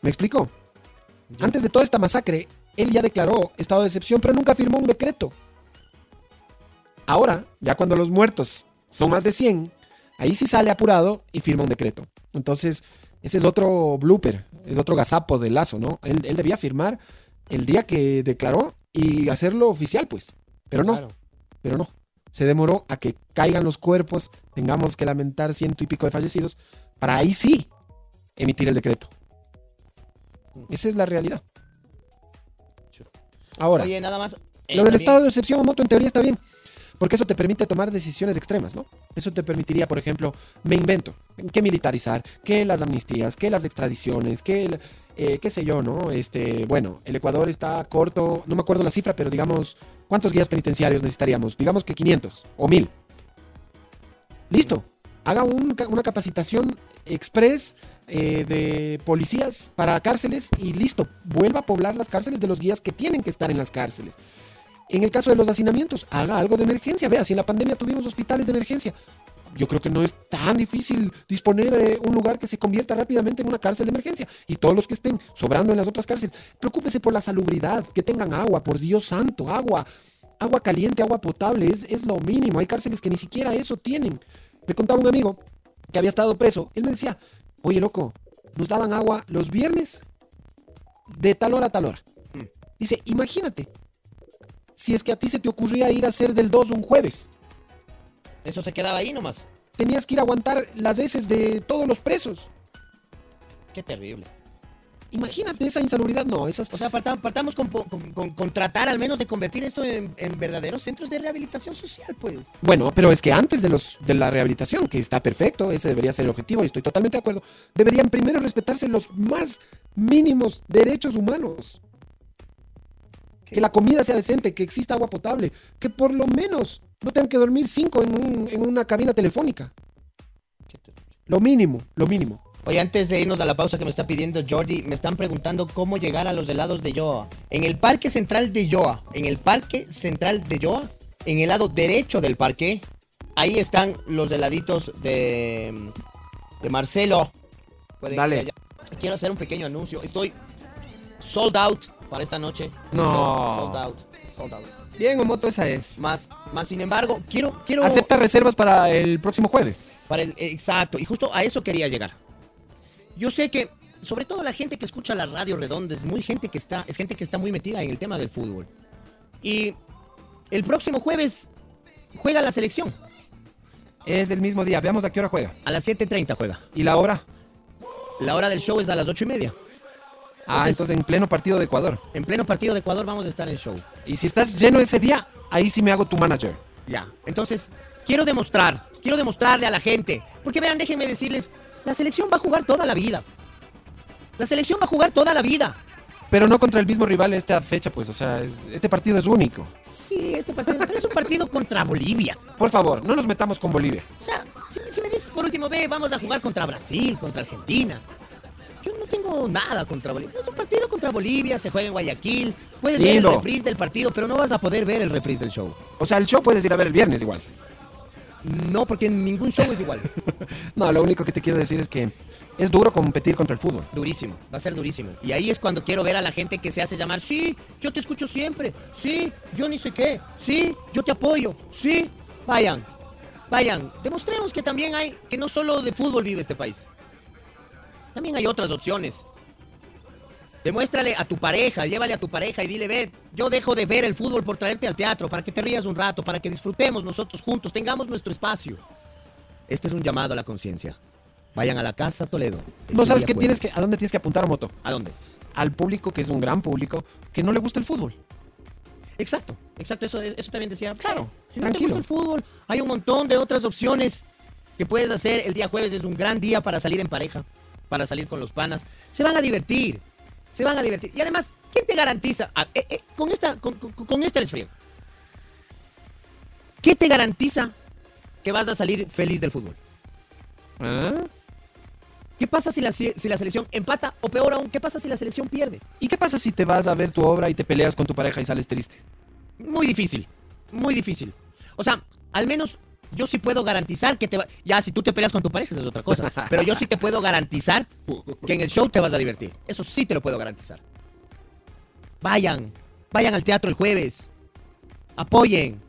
¿Me explico? Antes de toda esta masacre, él ya declaró estado de excepción, pero nunca firmó un decreto. Ahora, ya cuando los muertos son más de 100, ahí sí sale apurado y firma un decreto. Entonces, ese es otro blooper, es otro gazapo de Lazo, ¿no? Él, él debía firmar el día que declaró y hacerlo oficial, pues. Pero no,
Claro.
pero no. Se demoró a que caigan los cuerpos, tengamos que lamentar ciento y pico de fallecidos, para ahí sí emitir el decreto. Esa es la realidad. Ahora,
Oye, nada más. eh,
lo del
también-
estado de excepción, Moto, en teoría está bien. Porque eso te permite tomar decisiones extremas, ¿no? Eso te permitiría, por ejemplo, me invento, que militarizar, que las amnistías, que las extradiciones, que, eh, qué sé yo, ¿no? Este, bueno, el Ecuador está corto, no me acuerdo la cifra, pero digamos, ¿cuántos guías penitenciarios necesitaríamos? Digamos que 500 o 1000. Listo. Haga una capacitación express eh, de policías para cárceles y listo. Vuelva a poblar las cárceles de los guías que tienen que estar en las cárceles. En el caso de los hacinamientos, haga algo de emergencia. Vea, si en la pandemia tuvimos hospitales de emergencia, yo creo que no es tan difícil disponer de un lugar que se convierta rápidamente en una cárcel de emergencia. Y todos los que estén sobrando en las otras cárceles, preocúpese por la salubridad, que tengan agua, por Dios santo, agua. Agua caliente, agua potable, es, es lo mínimo. Hay cárceles que ni siquiera eso tienen. Me contaba un amigo que había estado preso. Él me decía, oye loco, nos daban agua los viernes de tal hora a tal hora. Dice, imagínate, si es que a ti se te ocurría ir a hacer del 2 un jueves.
Eso se quedaba ahí nomás.
Tenías que ir a aguantar las heces de todos los presos.
Qué terrible.
Imagínate esa insalubridad. No, esas...
O sea, parta- partamos con, con- con- con tratar al menos de convertir esto en, en verdaderos centros de rehabilitación social, pues.
Bueno, pero es que antes de, los, de la rehabilitación, que está perfecto, ese debería ser el objetivo y estoy totalmente de acuerdo, deberían primero respetarse los más mínimos derechos humanos. Que la comida sea decente, que exista agua potable, que por lo menos no tengan que dormir cinco en, un- en una cabina telefónica. Lo mínimo, lo mínimo.
Oye, antes de irnos a la pausa que me está pidiendo Jordi, me están preguntando cómo llegar a los helados de Yoa. En el Parque Central de Yoa, en el Parque Central de Yoa, en el lado derecho del parque, ahí están los heladitos de, de Marcelo. Pueden
Dale.
ir allá. Quiero hacer un pequeño anuncio. Estoy sold out para esta noche.
No.
Sold, sold out. Sold out.
Bien, Omoto, esa es.
Más, más sin embargo, quiero, quiero.
Acepta reservas para el próximo jueves.
Para el, exacto, y justo a eso quería llegar. Yo sé que, sobre todo la gente que escucha la radio redonda, es muy gente que está, es gente que está muy metida en el tema del fútbol. Y el próximo jueves juega la selección.
Es del mismo día. Veamos a qué hora juega.
A las 7.30 juega.
¿Y la hora?
La hora del show es a las 8 y media.
Ah, entonces en pleno partido de Ecuador.
En pleno partido de Ecuador vamos a estar en show.
Y si estás lleno ese día, ahí sí me hago tu manager.
Ya. Entonces, quiero demostrar, quiero demostrarle a la gente. Porque vean, déjenme decirles, la selección va a jugar toda la vida. La selección va a jugar toda la vida.
Pero no contra el mismo rival esta fecha, pues, o sea, es- este partido es único.
Sí, este partido, pero es un partido contra Bolivia.
Por favor, no nos metamos con Bolivia.
O sea, si, me- si me dices por último, ve, vamos a jugar contra Brasil, contra Argentina. Yo no tengo nada contra Bolivia. Es un partido contra Bolivia, se juega en Guayaquil. Puedes ver
Lindo.
el reprise del partido, pero no vas a poder ver el reprise del show.
O sea, el show puedes ir a ver el viernes igual.
No, porque ningún show es igual.
No, lo único que te quiero decir es que es duro competir contra el fútbol.
Durísimo, va a ser durísimo. Y ahí es cuando quiero ver a la gente que se hace llamar, sí, yo te escucho siempre, sí, yo ni sé qué, sí, yo te apoyo, sí. Vayan, vayan, demostremos que también hay, que no solo de fútbol vive este país. También hay otras opciones. Demuéstrale a tu pareja, llévale a tu pareja y dile, ve, yo dejo de ver el fútbol por traerte al teatro, para que te rías un rato, para que disfrutemos nosotros juntos, tengamos nuestro espacio. Este es un llamado a la conciencia. Vayan a la casa Toledo.
No sabes qué tienes que, a dónde tienes que apuntar, Moto.
¿A dónde?
Al público, que es un gran público, que no le gusta el fútbol.
Exacto, exacto, eso, eso también decía.
Claro,
si no te
tranquilo.
gusta el fútbol, hay un montón de otras opciones que puedes hacer. El día jueves es un gran día para salir en pareja, para salir con los panas. Se van a divertir, se van a divertir. Y además, ¿quién te garantiza? Ah, eh, eh, con esta, con, con- con este les frío. ¿qué te garantiza que vas a salir feliz del fútbol?
¿Ah?
¿Qué pasa si la, si la selección empata o peor aún, qué pasa si la selección pierde?
¿Y qué pasa si te vas a ver tu obra y te peleas con tu pareja y sales triste?
Muy difícil, muy difícil. O sea, al menos yo sí puedo garantizar que te va... Ya, si tú te peleas con tu pareja, esa es otra cosa. Pero yo sí te puedo garantizar que en el show te vas a divertir. Eso sí te lo puedo garantizar. Vayan, vayan al teatro el jueves. Apoyen.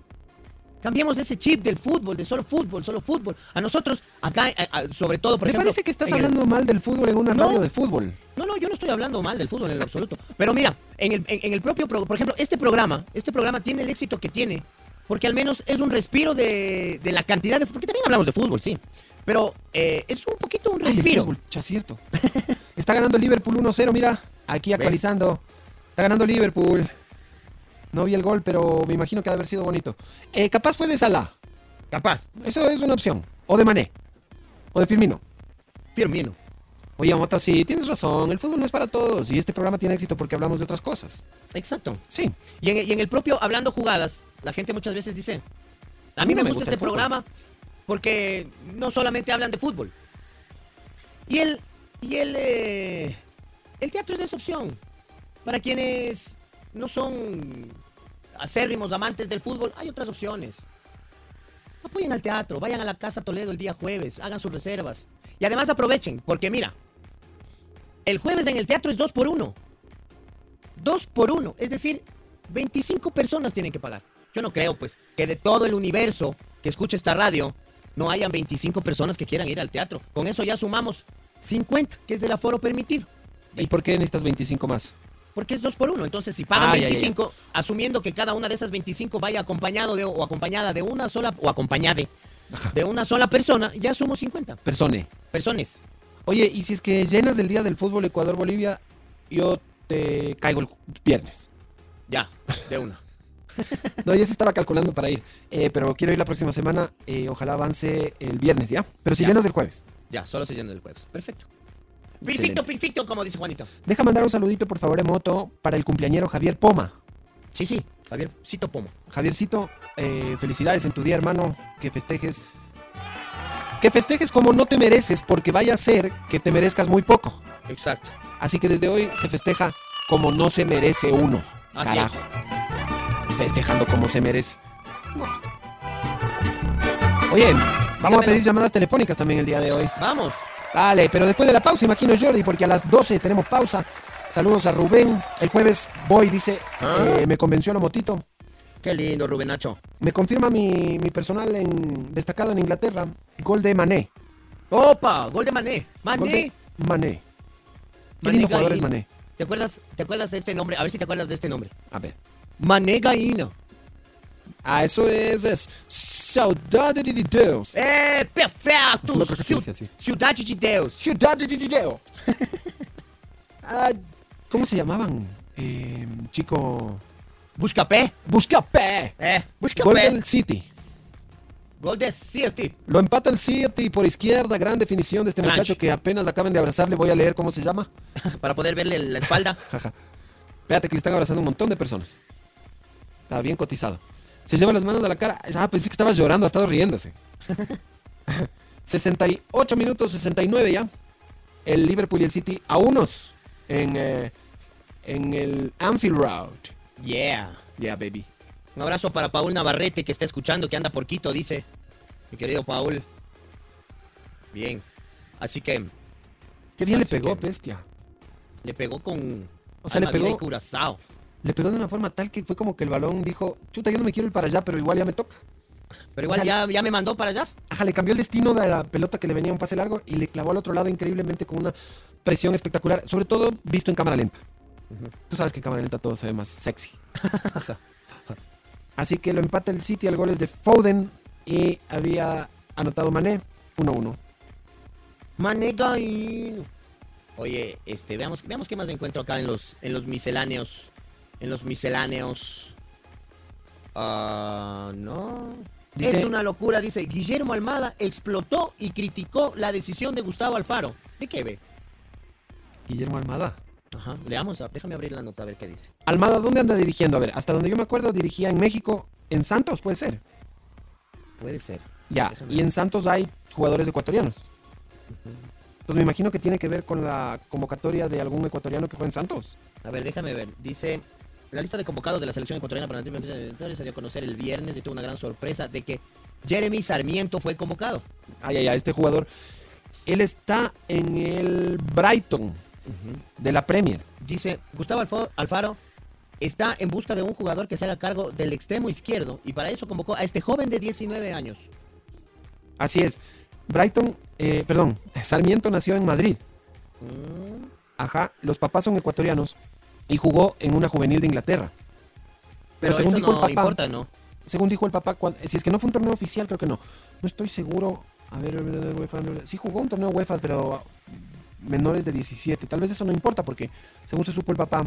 Cambiemos ese chip del fútbol, de solo fútbol, solo fútbol. A nosotros, acá, a- a- sobre todo, por
Me
ejemplo...
parece que estás
el-
hablando mal del fútbol en una
No.
radio de fútbol.
no, no, yo no estoy hablando mal del fútbol en lo absoluto. Pero mira, en el, en, en el propio, pro- por ejemplo, este programa, este programa tiene el éxito que tiene, porque al menos es un respiro de, de la cantidad de porque también hablamos de fútbol, sí. Pero eh, es un poquito un
Ay,
respiro.
fútbol, cierto. Está ganando Liverpool 1-0, mira. Aquí actualizando. Está ganando Liverpool. No vi el gol, pero me imagino que ha de haber sido bonito. Eh, capaz fue de Salah.
Capaz,
Eso es una opción. O de Mané. O de Firmino.
Firmino.
Oye, Mota, sí, tienes razón. El fútbol no es para todos. Y este programa tiene éxito porque hablamos de otras cosas.
Exacto.
Sí.
Y en, y en el propio Hablando Jugadas, la gente muchas veces dice, a mí
no
me
me
gusta,
gusta
este
el fútbol".
programa porque no solamente hablan de fútbol. Y el, y el, eh, el teatro es esa opción. Para quienes no son acérrimos amantes del fútbol, hay otras opciones. Apoyen al teatro, vayan a la Casa Toledo el día jueves, hagan sus reservas. Y además aprovechen, porque mira, el jueves en el teatro es dos por uno. Dos por uno, es decir, 25 personas tienen que pagar. Yo no creo, pues, que de todo el universo que escucha esta radio, no hayan 25 personas que quieran ir al teatro. Con eso ya sumamos 50, que es el aforo permitido.
¿Y por qué necesitas 25 más?
Porque es dos por uno. Entonces, si pagan
Ah, ya, ya, ya.
25, asumiendo que cada una de esas 25 vaya acompañado de, o acompañada de una sola, o acompañade de una sola persona, ya sumo 50
Persone.
personas.
Oye, y si es que llenas el día del fútbol Ecuador-Bolivia, yo te caigo el viernes.
Ya, de una.
No, yo se estaba calculando para ir. Eh, pero quiero ir la próxima semana. eh, ojalá avance el viernes, ¿ya? Pero si
Ya.
llenas el jueves.
Ya, solo se llena el jueves. Perfecto.
Excelente.
Perfecto, perfecto, como dice Juanito.
Deja mandar un saludito, por favor, Emoto, para el cumpleañero Javier Poma.
Sí, sí, Javier Cito Pomo.
Javiercito, eh, felicidades en tu día, hermano. Que festejes. Que festejes como no te mereces, porque vaya a ser que te merezcas muy poco.
Exacto.
Así que desde hoy se festeja como no se merece uno.
Así
Carajo. Festejando como se merece. Oye, vamos a pedir llamadas telefónicas también el día de hoy.
Vamos.
Vale, pero después de la pausa, imagino Jordi, porque a las 12 tenemos pausa. Saludos a Rubén. El jueves voy, dice,
Ah.
eh, me convenció lo motito.
Qué lindo, Rubén Nacho.
Me confirma mi, mi personal en, destacado en Inglaterra. Gol de Mané.
Opa, gol de Mané. Mané.
Gol de Mané. Qué
Mané
lindo jugador es. Mané.
¿Te acuerdas, ¿Te acuerdas de este nombre? A ver si te acuerdas de este nombre.
A ver.
Mané Gaíno.
Ah, eso es, es Saudade de Deus.
É, perfeito!
No creo que
Ciu-
sea así.
Ciudade de Deus.
Ciudad de Deus. Ah, ¿Cómo se llamaban? Eh, chico.
Buscapé.
Buscapé.
É, Buscapé.
Gol del City.
Gol de City.
Lo empata el City por izquierda. Gran definición de este
Crunch.
muchacho que apenas acaban de abrazarle. Voy a leer cómo se llama.
Para poder verle la espalda.
Jaja. Espérate que le están abrazando un montón de personas. Está bien cotizado. Se lleva las manos a la cara. Ah, pensé que estaba llorando, ha estado riéndose. 68 minutos, 69 ya. El Liverpool y el City a unos en, eh, en el Anfield Road.
Yeah.
Yeah, baby.
Un abrazo para Paul Navarrete que está escuchando, que anda por Quito, dice. Mi querido Paul. Bien. Así que
Qué bien le pegó, bestia.
le pegó con.
O sea, le pegó-
Curazao.
Le pegó de una forma tal que fue como que el balón dijo, chuta, yo no me quiero ir para allá, pero igual ya me toca.
Pero igual
O sea,
ya, ya me mandó para allá.
Ajá, le cambió el destino de la pelota que le venía un pase largo y le clavó al otro lado increíblemente con una presión espectacular, sobre todo visto en cámara lenta. Tú sabes que en cámara lenta todo se ve más sexy. Así que lo empata el City al goles de Foden y había anotado Mané 1-1.
Mané Gaíno. Oye, este, veamos, veamos qué más encuentro acá en los, en los misceláneos. En los misceláneos. Ah, no.
Dice-
es una locura, dice. Guillermo Almada explotó y criticó la decisión de Gustavo Alfaro. ¿De qué ve?
Guillermo Almada.
Ajá, leamos, a- déjame abrir la nota a ver qué dice.
Almada, ¿dónde anda dirigiendo? A ver, hasta donde yo me acuerdo dirigía en México, en Santos, puede ser.
Puede ser.
Ya,
Déjame
y en Santos hay jugadores ecuatorianos. Entonces me imagino que tiene que ver con la convocatoria de algún ecuatoriano que juega en Santos.
A ver, déjame ver. Dice, la lista de convocados de la selección ecuatoriana para la de eliminatorias se dio a conocer el viernes y tuvo una gran sorpresa de que Jeremy Sarmiento fue convocado.
Ay, ay, ay, este jugador. Él está en el Brighton de la Premier.
Dice, Gustavo Alfaro está en busca de un jugador que se haga cargo del extremo izquierdo y para eso convocó a este joven de 19 años.
Así es. Brighton, eh, perdón, Sarmiento nació en Madrid.
Mm,
Ajá, los papás son ecuatorianos y jugó en una juvenil de Inglaterra.
Pero,
según
eso
dijo
no
el papá,
importa, ¿no?
según dijo el papá, si es que no fue un torneo oficial, creo que no. No estoy seguro. A ver, UEFA, sí jugó un torneo UEFA, pero menores de 17. Tal vez eso no importa porque, según se supo el papá,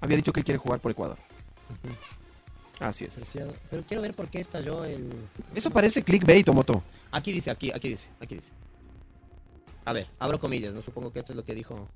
había dicho que él quiere jugar por Ecuador. Así es.
Pero quiero ver por qué estalló el...
Eso parece clickbait, Tomoto.
Aquí dice, aquí, aquí dice, aquí dice. A ver, abro comillas, no supongo que esto es lo que dijo.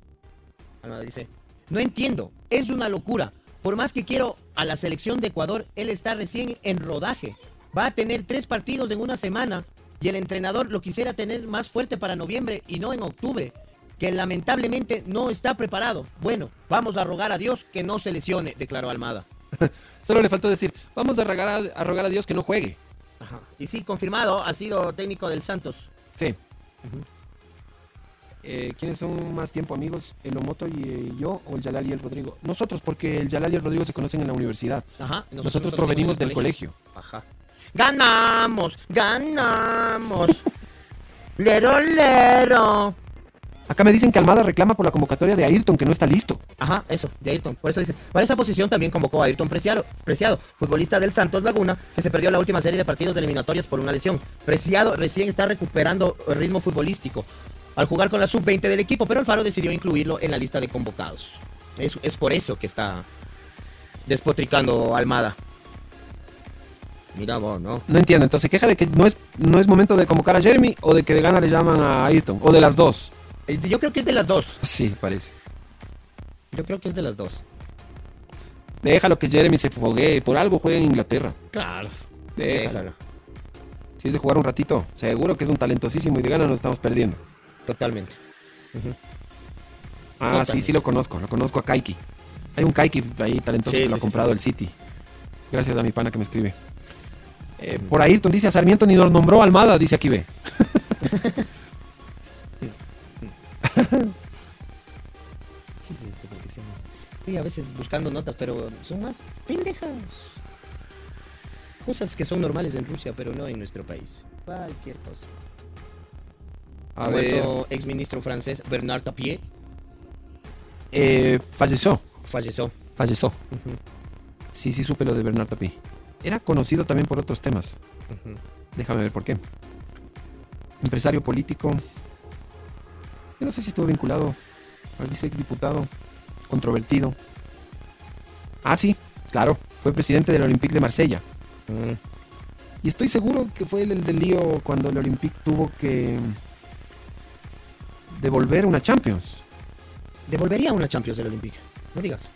Almada dice, no entiendo, es una locura. Por más que quiero a la selección de Ecuador, él está recién en rodaje. Va a tener tres partidos en una semana y el entrenador lo quisiera tener más fuerte para noviembre y no en octubre, que lamentablemente no está preparado. Bueno, vamos a rogar a Dios que no se lesione, declaró Almada.
Solo le faltó decir, vamos a rogar a, a rogar a Dios que no juegue.
Ajá. Y sí, confirmado, ha sido técnico del Santos.
Sí. Eh, ¿Quiénes son más tiempo amigos? ¿El Omoto y eh, yo o el Yalal y el Rodrigo? Nosotros, porque el Yalal y el Rodrigo se conocen en la universidad.
Ajá.
Nosotros,
nos
provenimos del
el
colegio.
Ajá. Ganamos, ganamos. Lero, lero.
Acá me dicen que Almada reclama por la convocatoria de Ayrton, que no está listo.
Ajá, eso, de Ayrton. Por eso dice. Para esa posición también convocó a Ayrton Preciado, Preciado, futbolista del Santos Laguna, que se perdió la última serie de partidos de eliminatorias por una lesión. Preciado recién está recuperando el ritmo futbolístico al jugar con la sub-20 del equipo, pero Alfaro decidió incluirlo en la lista de convocados. Es, es por eso que está despotricando Almada. Mira vos, ¿no?
No entiendo, entonces se queja de que no es, no es momento de convocar a Jeremy o de que de gana le llaman a Ayrton, o de las dos.
Eh, Yo creo que es de las dos.
Sí, parece.
Yo creo que es de las dos.
Déjalo que Jeremy se foguee, por algo juega en Inglaterra.
Claro.
Déjalo. Si es de jugar un ratito, seguro que es un talentosísimo y de gana nos estamos perdiendo.
Totalmente.
Ah,
Totalmente.
sí, sí lo conozco, lo conozco a Kaiki. Hay un Kaiki ahí talentoso
Sí,
que lo ha comprado
sí,
el City. Gracias a mi pana que me escribe. Eh, por Ayrton dice a Sarmiento ni nos nombró Almada, dice aquí ve.
¿Qué es esto? ¿Por qué se llama? Estoy a veces buscando notas, pero son más pendejas. Cosas que son normales en Rusia, pero no en nuestro país. Cualquier cosa.
A ver,
muerto exministro francés Bernard Tapie.
eh, falleció,
Falleció.
falleció. Sí, sí supe lo de Bernard Tapie. Era conocido también por otros temas. Déjame ver por qué. Empresario político. Yo no sé si estuvo vinculado al dice exdiputado. Controvertido. Ah, sí, claro. Fue presidente del Olympique de Marsella.
Mm.
Y estoy seguro que fue el, el del lío cuando el Olympique tuvo que devolver una Champions.
Devolvería una Champions del Olympique. No digas.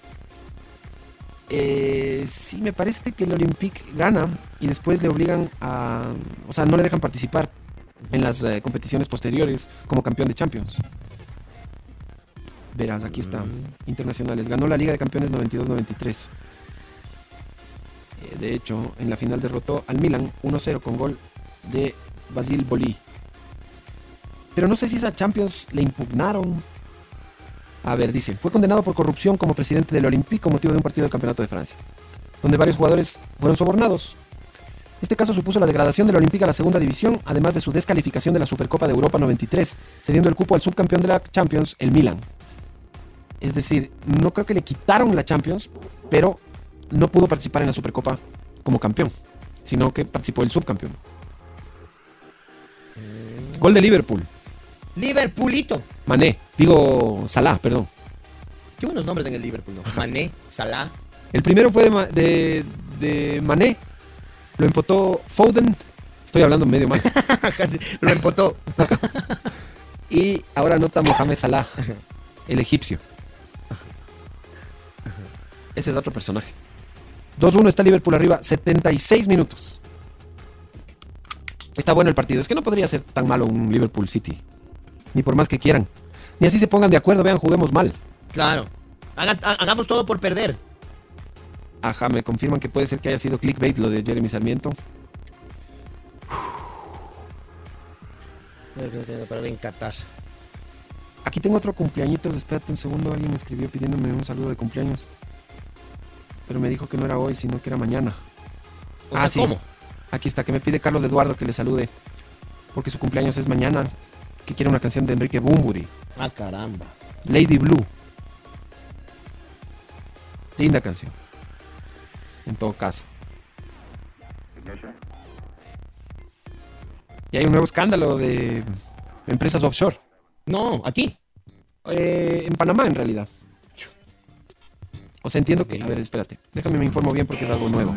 Eh, sí, me parece que el Olympique gana y después le obligan a... O sea, no le dejan participar en las eh, competiciones posteriores como campeón de Champions. Verás, aquí está. Internacionales. Ganó la Liga de Campeones 92-93. Eh, de hecho, en la final derrotó al Milan 1-0 con gol de Basil Bolí. Pero no sé si esa Champions le impugnaron. A ver, dice, fue condenado por corrupción como presidente del Olympique con motivo de un partido del Campeonato de Francia, donde varios jugadores fueron sobornados. Este caso supuso la degradación del Olympique a la segunda división, además de su descalificación de la Supercopa de Europa 93, cediendo el cupo al subcampeón de la Champions, el Milan. Es decir, no creo que le quitaron la Champions, pero no pudo participar en la Supercopa como campeón, sino que participó el subcampeón. Gol de Liverpool.
Liverpoolito.
Mané, digo Salah, perdón.
Qué buenos nombres en el Liverpool, ¿no? Mané, Salah.
El primero fue de, de, de Mané. Lo empotó Foden. Estoy hablando medio mal.
Casi lo empotó.
Y ahora anota Mohamed Salah, el egipcio. Ese es otro personaje. 2-1 está Liverpool arriba, 76 minutos. Está bueno el partido. Es que no podría ser tan malo un Liverpool City. Ni por más que quieran. Ni así se pongan de acuerdo, vean, juguemos mal.
Claro. Haga- ha- hagamos todo por perder.
Ajá, me confirman que puede ser que haya sido clickbait lo de Jeremy Sarmiento.
Para ver en Qatar.
Aquí tengo otro cumpleañitos. Espérate un segundo. Alguien me escribió pidiéndome un saludo de cumpleaños. Pero me dijo que no era hoy, sino que era mañana.
O
Ah,
sea,
sí.
¿cómo?
Aquí está, que me pide Carlos Eduardo que le salude. Porque su cumpleaños es mañana. Que quiere una canción de Enrique Bumburi.
Ah, caramba.
Lady Blue. Linda canción. En todo caso. Y hay un nuevo escándalo de empresas offshore.
No, aquí.
Eh, en Panamá, en realidad. O sea, entiendo que... A ver, espérate. Déjame me informo bien porque es algo nuevo.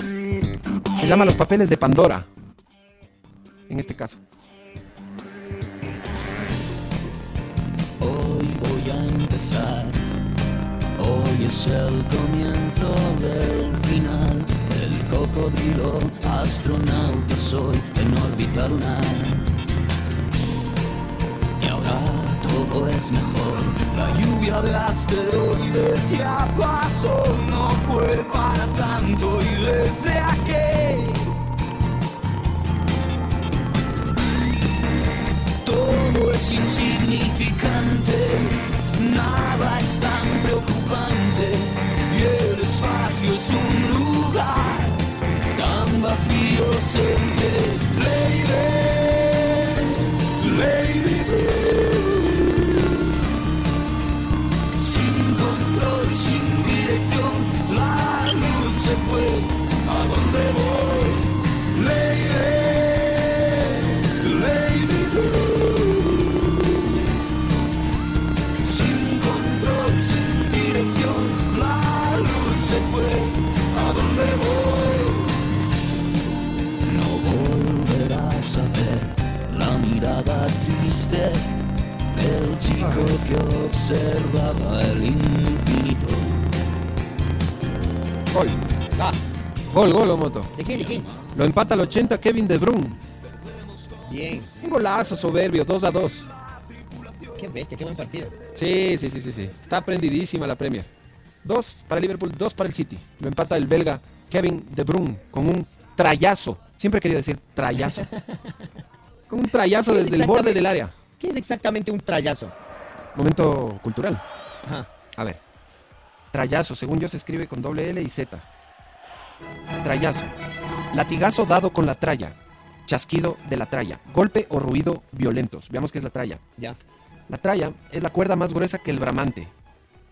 Se llama Los Papeles de Pandora. En este caso.
Es el comienzo del final. El cocodrilo astronauta soy en órbita lunar. Y ahora todo es mejor. La lluvia de asteroides ya pasó. No fue para tanto y desde aquí. todo es insignificante, nada es tan preocupante y el espacio es un lugar tan vacío sé que Lady, Lady
Gol, gol, o moto.
¿de quién? ¿De quién?
Lo empata al 80 Kevin De Bruyne.
Bien.
Un golazo soberbio, 2 a 2.
Qué bestia, qué buen partido.
Sí, sí, sí, sí, sí. Está prendidísima la Premier. Dos para Liverpool, dos para el City. Lo empata el belga Kevin De Bruyne con un trayazo. Siempre querido decir trayazo. Con un trayazo desde el borde del área.
¿Qué es exactamente un trayazo?
Momento cultural.
Ajá.
A ver. Trayazo, según yo se escribe con doble L y Z. Trayazo. Latigazo dado con la tralla. Chasquido de la tralla. Golpe o ruido violentos. Veamos qué es la tralla.
Ya.
La tralla es la cuerda más gruesa que el bramante.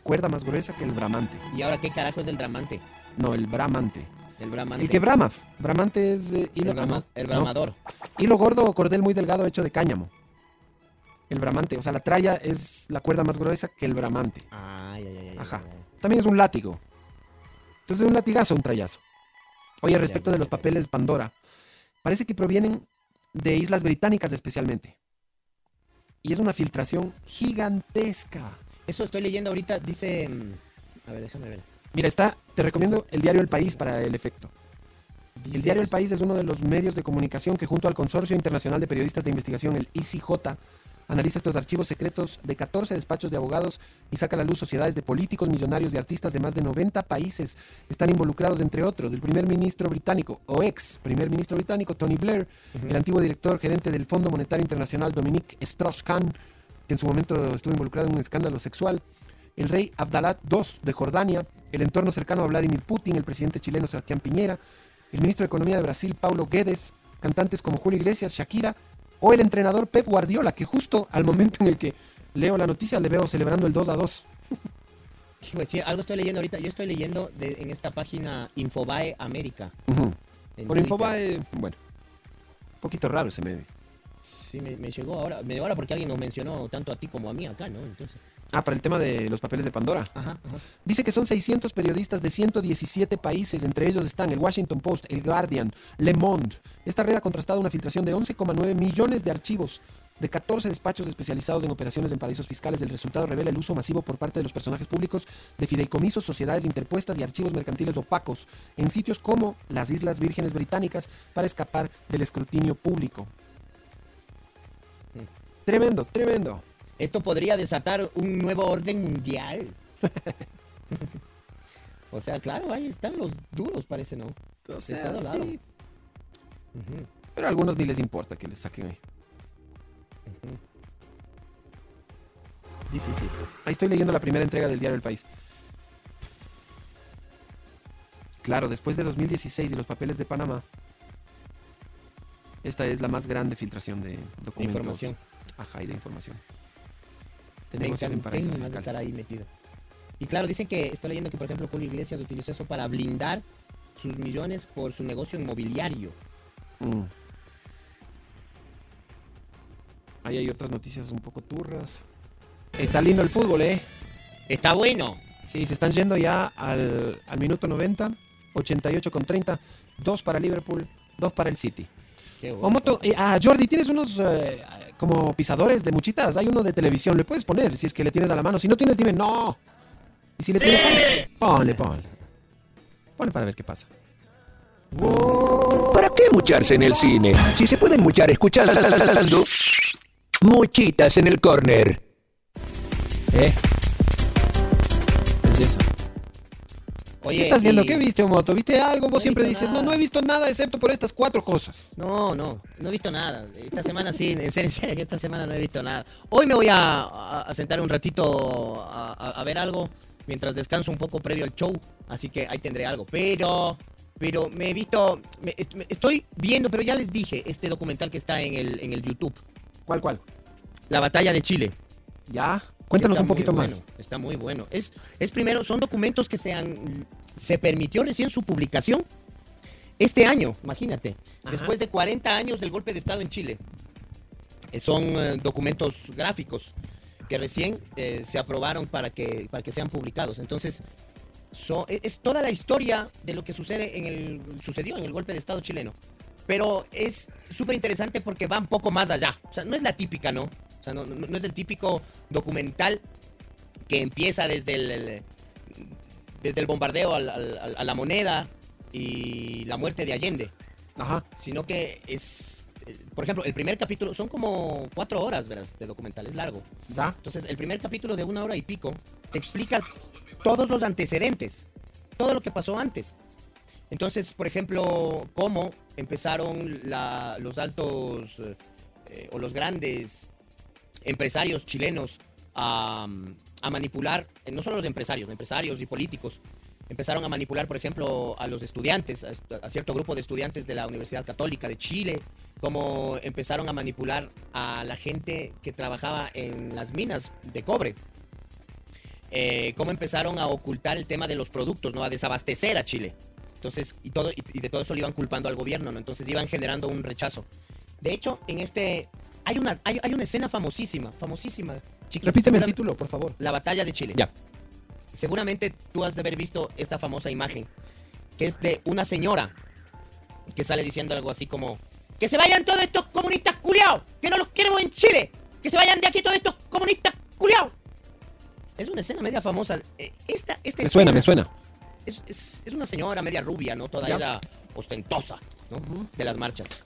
Cuerda más gruesa que el bramante.
¿Y ahora qué carajo es el dramante?
No, el bramante.
El bramante.
El que brama. Bramante es eh, hilo,
El,
ah,
brama-
no,
el
no.
bramador.
Hilo gordo o cordel muy delgado hecho de cáñamo. El bramante. O sea, la tralla es la cuerda más gruesa que el bramante.
Ay, ay,
Ajá. También es un látigo. Entonces, un latigazo, un trayazo. Oye, respecto de los papeles Pandora, parece que provienen de islas británicas especialmente. Y es una filtración gigantesca.
Eso estoy leyendo ahorita, dice... mm, A ver, déjame ver.
Mira, está, te recomiendo el diario El País para el efecto. El diario El País es uno de los medios de comunicación que junto al Consorcio Internacional de Periodistas de Investigación, el ICJ, analiza estos archivos secretos de 14 despachos de abogados y saca a la luz sociedades de políticos, millonarios y artistas de más de 90 países. Están involucrados, entre otros, el primer ministro británico o ex primer ministro británico Tony Blair, el antiguo director gerente del Fondo Monetario Internacional Dominique Strauss-Kahn, que en su momento estuvo involucrado en un escándalo sexual, el rey Abdalá II de Jordania, el entorno cercano a Vladimir Putin, el presidente chileno Sebastián Piñera, el ministro de Economía de Brasil Paulo Guedes, cantantes como Julio Iglesias, Shakira o el entrenador Pep Guardiola, que justo al momento en el que leo la noticia le veo celebrando el 2 a 2.
Hijo de- sí, algo estoy leyendo ahorita. Yo estoy leyendo de- en esta página Infobae América.
Por. Infobae, bueno, un poquito raro ese medio.
Sí, me, me llegó ahora. Me llegó ahora porque alguien nos mencionó tanto a ti como a mí acá, ¿no? Entonces.
Ah, para el tema de los papeles de Pandora.
Ajá, ajá.
Dice que son 600 periodistas de 117 países, entre ellos están el Washington Post, el Guardian, Le Monde. Esta red ha contrastado una filtración de 11,9 millones de archivos de 14 despachos especializados en operaciones en paraísos fiscales. El resultado revela el uso masivo por parte de los personajes públicos de fideicomisos, sociedades interpuestas y archivos mercantiles opacos en sitios como las Islas Vírgenes Británicas para escapar del escrutinio público. Tremendo, tremendo.
Esto podría desatar un nuevo orden mundial. o sea, claro, ahí están los duros, parece, ¿no?
O
De todo lado.
sí.
Ujú.
Pero a algunos ni les importa que les saquen ahí.
Difícil.
Ahí estoy leyendo la primera entrega del diario El País. Claro, después de 2016 y los papeles de Panamá, esta es la más grande filtración de documentos.
Información.
Ajá, y de información. Negocios en paraísos
de estar
fiscales.
ahí metido. Y claro, dicen que, estoy leyendo que por ejemplo Julio Iglesias utilizó eso para blindar sus millones por su negocio inmobiliario.
Mm. Ahí hay otras noticias un poco turras. Está lindo el fútbol, ¿eh?
Está bueno.
Sí, se están yendo ya al, al minuto 90, 88 con 30, dos para Liverpool, dos para el City.
Qué
O
bueno.
moto, eh, ah, Jordi, tienes unos eh, como pisadores de muchitas. Hay uno de televisión, le puedes poner si es que le tienes a la mano. Si no tienes, dime no. Y si le tienes, ponle, ponle, ponle. Ponle para ver qué pasa.
¿Para qué mucharse en el cine? Si se pueden muchar escuchando muchitas en el corner.
¿Eh? Belleza.
Oye,
¿Qué estás viendo? ¿Qué viste, Moto? ¿Viste algo? Vos siempre dices, no,
nada.
no he visto nada excepto por estas cuatro cosas.
No, no, no he visto nada. Esta semana sí, en serio, en serio, esta semana no he visto nada. Hoy me voy a, a- a sentar un ratito a, ver algo mientras descanso un poco previo al show, así que ahí tendré algo. Pero, pero me he visto, me- est- me- estoy viendo, pero ya les dije, este documental que está en el, en el YouTube,
¿Cuál, cuál?
La Batalla de Chile.
Ya, cuéntanos un poquito
muy
más.
bueno, está muy bueno. Es, es primero, son documentos que se han, se permitió recién su publicación este año, imagínate,
Ajá.
después de 40 años del golpe de Estado en Chile. Eh, Son eh, documentos gráficos que recién eh, se aprobaron para que, para que sean publicados. Entonces, so- e- es toda la historia de lo que sucede en el, sucedió en el golpe de Estado chileno. Pero es súper interesante porque va un poco más allá. O sea, no es la típica, ¿no? O sea, no, no- no es el típico documental que empieza desde el, el- desde el bombardeo al- al- al- a la moneda y la muerte de Allende
Ajá.
sino que es, eh, por ejemplo, el primer capítulo son como cuatro horas, verás, de documental, es largo.
¿Ya?
Entonces, el primer capítulo de una hora y pico te explica todos los antecedentes, todo lo que pasó antes. Entonces, por ejemplo, cómo empezaron la- los altos eh, o los grandes empresarios chilenos a, manipular, no solo los empresarios, empresarios y políticos, empezaron a manipular, por ejemplo, a los estudiantes, a, cierto grupo de estudiantes de la Universidad Católica de Chile, como empezaron a manipular a la gente que trabajaba en las minas de cobre. Eh, cómo empezaron a ocultar el tema de los productos, ¿no? A desabastecer a Chile. Entonces, y, todo, y de todo eso le iban culpando al gobierno, ¿no? Entonces iban generando un rechazo. De hecho, en este... Hay una, hay, hay una escena famosísima, famosísima. chiquis,
Repíteme el título, por favor.
La batalla de Chile.
Ya.
Seguramente tú has de haber visto esta famosa imagen, que es de una señora que sale diciendo algo así como, que se vayan todos estos comunistas culiados, que no los queremos en Chile, que se vayan de aquí todos estos comunistas culiados. Es una escena media famosa. Eh, Esta, esta
Me suena, me suena.
Es, es- es una señora media rubia, ¿no? Toda
Ya.
ella ostentosa, ¿no? De las marchas.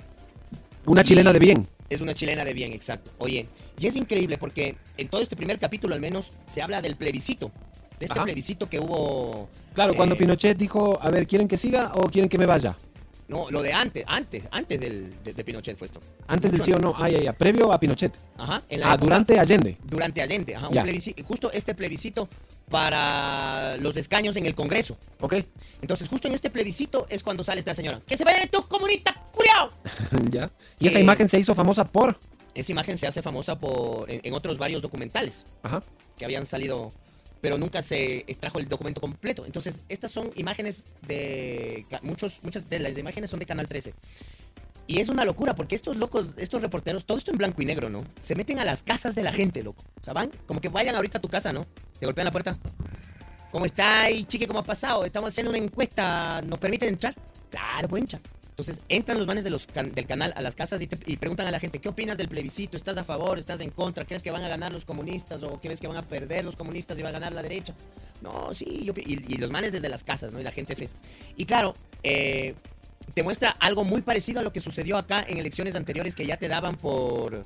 Una chilena de bien.
Es una chilena de bien, exacto. Oye, y es increíble porque en todo este primer capítulo al menos se habla del plebiscito. De este
Ajá.
plebiscito que hubo...
Claro, cuando
eh,
Pinochet dijo, a ver, ¿quieren que siga o quieren que me vaya?
No, lo de antes, antes, antes del, de, de Pinochet fue esto.
Antes del sí o no. Ah, ya, ya. Previo a Pinochet.
Ajá. En la
Ah,
época-
durante Allende.
Durante Allende, ajá. Un plebiscito, justo este plebiscito para los escaños en el Congreso.
¿Ok?
Entonces, justo en este plebiscito es cuando sale esta señora. ¡Que se vayan estos comunistas, culiao!
ya. Y esa imagen se hizo famosa por...
Esa imagen se hace famosa por, en, en otros varios documentales.
Ajá.
que habían salido, pero nunca se extrajo el documento completo. Entonces, estas son imágenes de muchos, muchas de las imágenes son de Canal 13. Y es una locura porque estos locos, estos reporteros, todo esto en blanco y negro, ¿no? Se meten a las casas de la gente, loco. O como que vayan ahorita a tu casa, ¿no? Te golpean la puerta. ¿Cómo está ahí, chique? ¿Cómo ha pasado? Estamos haciendo una encuesta. ¿Nos permiten entrar? Claro, pueden entrar. Entonces entran los manes del canal a las casas y, preguntan a la gente, ¿qué opinas del plebiscito? ¿Estás a favor? ¿Estás en contra? ¿Crees que van a ganar los comunistas? ¿O crees que van a perder los comunistas y va a ganar la derecha? No, sí, yo y, y los manes desde las casas, ¿no? Y la gente festa. Y claro, eh, te muestra algo muy parecido a lo que sucedió acá en elecciones anteriores que ya te daban por,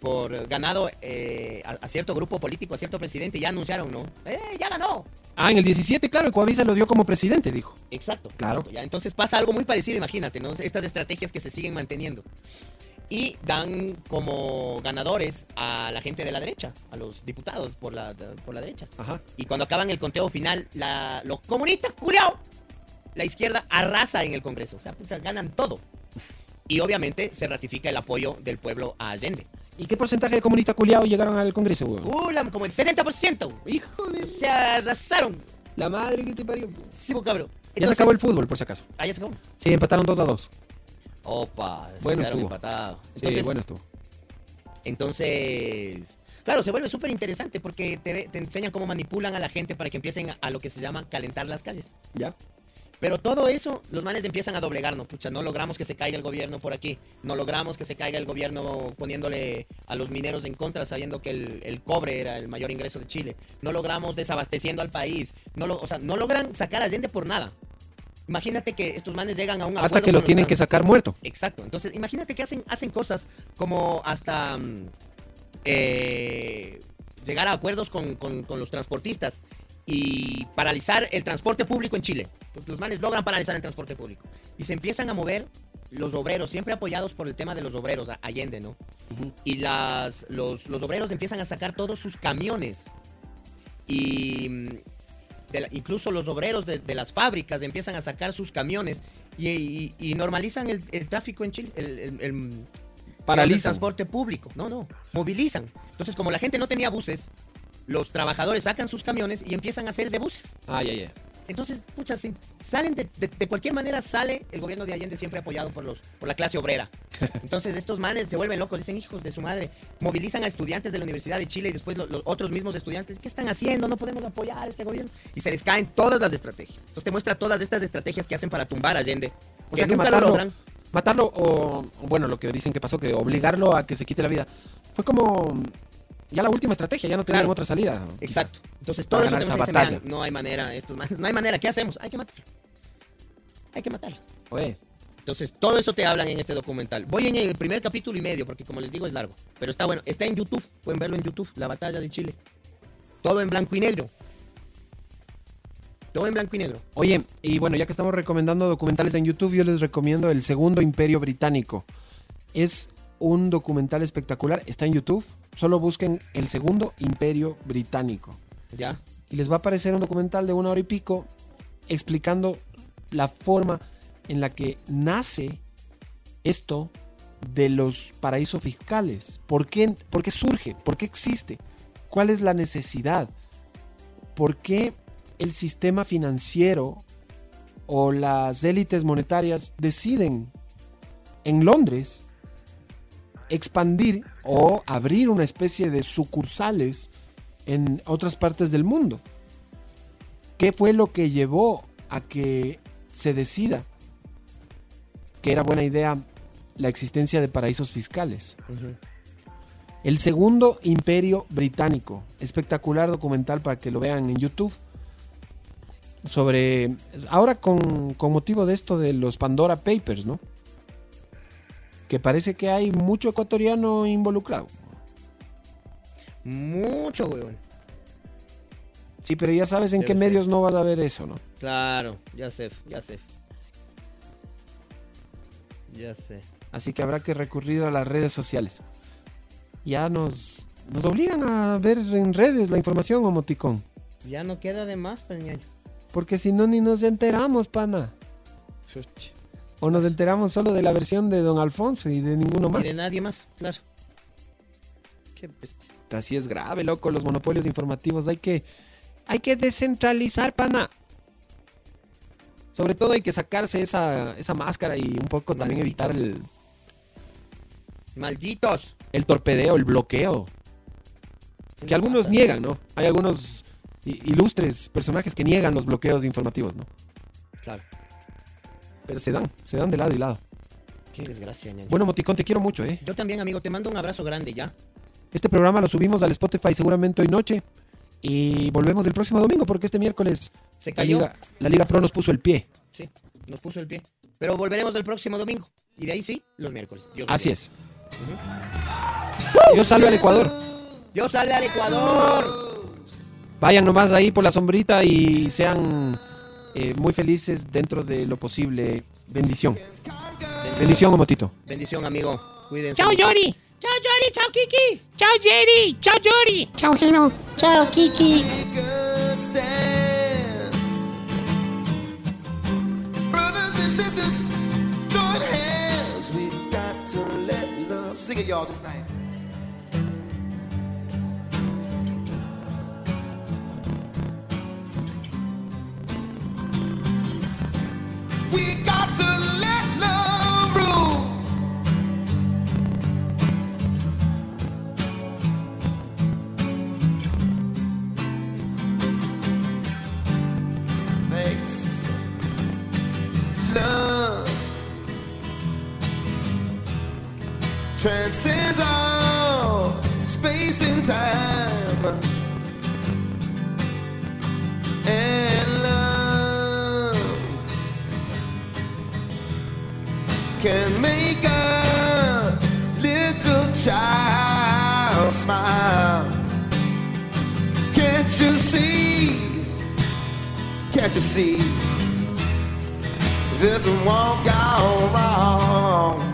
por ganado eh, a, a cierto grupo político, a cierto presidente, ya anunciaron, ¿no? ¡Eh, ya ganó!
Ah, en el 17, claro, Coavisa lo dio como presidente, dijo.
Exacto.
Claro.
exacto, ya. Entonces pasa algo muy parecido, imagínate, ¿no? Estas estrategias que se siguen manteniendo. Y dan como ganadores a la gente de la derecha, a los diputados por la, por la derecha.
Ajá.
Y cuando acaban el conteo final, la- los comunistas, culiao, la izquierda arrasa en el Congreso. O sea, pucha, ganan todo. Y obviamente se ratifica el apoyo del pueblo a Allende.
¿Y qué porcentaje de comunistas culiados llegaron al Congreso, weón?
Uh, la- como el 70%. Hijo de... Se arrasaron.
La madre que te parió.
Sí, pues, cabrón.
Ya se
Entonces-
acabó el fútbol, por si acaso.
Ah, ya se acabó.
Sí, empataron 2 a 2.
Opa, se
Bueno estuvo.
empatados.
Sí,
Entonces,
bueno estuvo.
entonces, claro, se vuelve súper interesante porque te, te enseñan cómo manipulan a la gente para que empiecen a, a lo que se llama calentar las calles.
¿Ya?
Pero todo eso, los manes empiezan a doblegarnos. Pucha, no logramos que se caiga el gobierno por aquí. No logramos que se caiga el gobierno poniéndole a los mineros en contra, sabiendo que el, el cobre era el mayor ingreso de Chile. No logramos desabasteciendo al país. No lo, o sea, no logran sacar a Allende por nada. Imagínate que estos manes llegan a un
Hasta
acuerdo
que lo tienen que sacar muerto.
Exacto. Entonces, imagínate que hacen, hacen cosas como hasta mm, eh, llegar a acuerdos con, con- con los transportistas y paralizar el transporte público en Chile. Los manes logran paralizar el transporte público. Y se empiezan a mover los obreros, siempre apoyados por el tema de los obreros, Allende, ¿no? Y las, los, los obreros empiezan a sacar todos sus camiones. Y mm, de la- incluso los obreros de, de las fábricas empiezan a sacar sus camiones y, y- y normalizan el, el tráfico en Chile, el, el- el- el
Paralizan.
transporte público. No, no, movilizan. Entonces, como la gente no tenía buses, los trabajadores sacan sus camiones y empiezan a hacer de buses.
Ay, ay, ay.
Entonces, pucha, salen de, de- de cualquier manera, sale el gobierno de Allende siempre apoyado por los por la clase obrera. Entonces, estos manes se vuelven locos, dicen hijos de su madre, movilizan a estudiantes de la Universidad de Chile y después lo- los, otros mismos estudiantes, ¿qué están haciendo? No podemos apoyar a este gobierno. Y se les caen todas las estrategias. Entonces, te muestra todas estas estrategias que hacen para tumbar a Allende.
O sea que
nunca
matarlo,
lo logran.
matarlo o bueno, lo que dicen que pasó, que obligarlo a que se quite la vida, fue como ya la última estrategia, ya no tenían
Claro.
otra salida. quizá.
Exacto. Entonces, todo eso
esa
dicen,
batalla.
"Vean, no hay manera, estos manes, no hay manera, ¿qué hacemos? Hay que matarlo. Hay que matarlo.
Oye,
Entonces, todo eso te hablan en este documental. Voy en el primer capítulo y medio, porque como les digo, es largo. Pero está bueno. Está en YouTube. Pueden verlo en YouTube. La batalla de Chile. Todo en blanco y negro. Todo en blanco y negro.
Oye, y bueno, ya que estamos recomendando documentales en YouTube, yo les recomiendo El Segundo Imperio Británico. Es un documental espectacular, está en YouTube. Solo busquen El Segundo Imperio Británico.
¿Ya?
Y les va a aparecer un documental de una hora y pico explicando la forma en la que nace esto de los paraísos fiscales. ¿Por qué, por qué surge? ¿Por qué existe? ¿Cuál es la necesidad? ¿Por qué el sistema financiero o las élites monetarias deciden en Londres expandir o abrir una especie de sucursales en otras partes del mundo? ¿Qué fue lo que llevó a que se decida que era buena idea la existencia de paraísos fiscales? El segundo imperio británico. Espectacular documental para que lo vean en YouTube. Sobre. Ahora con, con motivo de esto de los Pandora Papers, ¿no? Que parece que hay mucho ecuatoriano involucrado.
Mucho, weón.
Sí, pero ya sabes en
Debe
qué
ser.
medios no vas a ver eso, ¿no?
Claro. Ya sé, ya sé. Ya sé.
Así que habrá que recurrir a las redes sociales. Ya nos, nos obligan a ver en redes la información, Omoticón.
Ya no queda de más, pues, ñaño.
Porque si no, ni nos enteramos, pana.
Chuch.
O nos enteramos solo de la versión de Don Alfonso y de ninguno
Y
más.
de nadie más, claro. Qué bestia.
Así es grave, loco, los monopolios informativos. Hay que, hay que descentralizar, pana. Sobre todo hay que sacarse esa, esa máscara y un poco también evitar el,
Malditos.
el torpedeo, el bloqueo. Que algunos niegan, ¿no? Hay algunos ilustres personajes que niegan los bloqueos informativos, ¿no?
Claro.
Pero se dan, se dan de lado y lado.
Qué desgracia, ñaño.
Bueno, Moticón, te quiero mucho, ¿eh?
Yo también, amigo, te mando un abrazo grande ya.
Este programa lo subimos al Spotify seguramente hoy noche. Y volvemos el próximo domingo porque este miércoles
Se
la
cayó.
Liga, la Liga Pro nos puso el pie.
Sí, nos puso el pie. Pero volveremos el próximo domingo. Y de ahí sí, los miércoles. Dios
Así es. Yo salgo al Ecuador.
Yo sale al Ecuador.
Vayan nomás ahí por la sombrita y sean eh, muy felices dentro de lo posible. Bendición. Bendición, Motito.
Bendición, amigo. Cuídense.
Chao. Yori. Chao, Yori. Chao, Kiki. Chao, Jerry. Chao, Yori. Chao, Gino. Chao, Kiki.
Take a stand. Brothers and sisters, join hands. We got to let love. Sing it, y'all, just nice. Transcends all space and time. Can make a little child smile. Can't you see? Can't you see? This won't go wrong.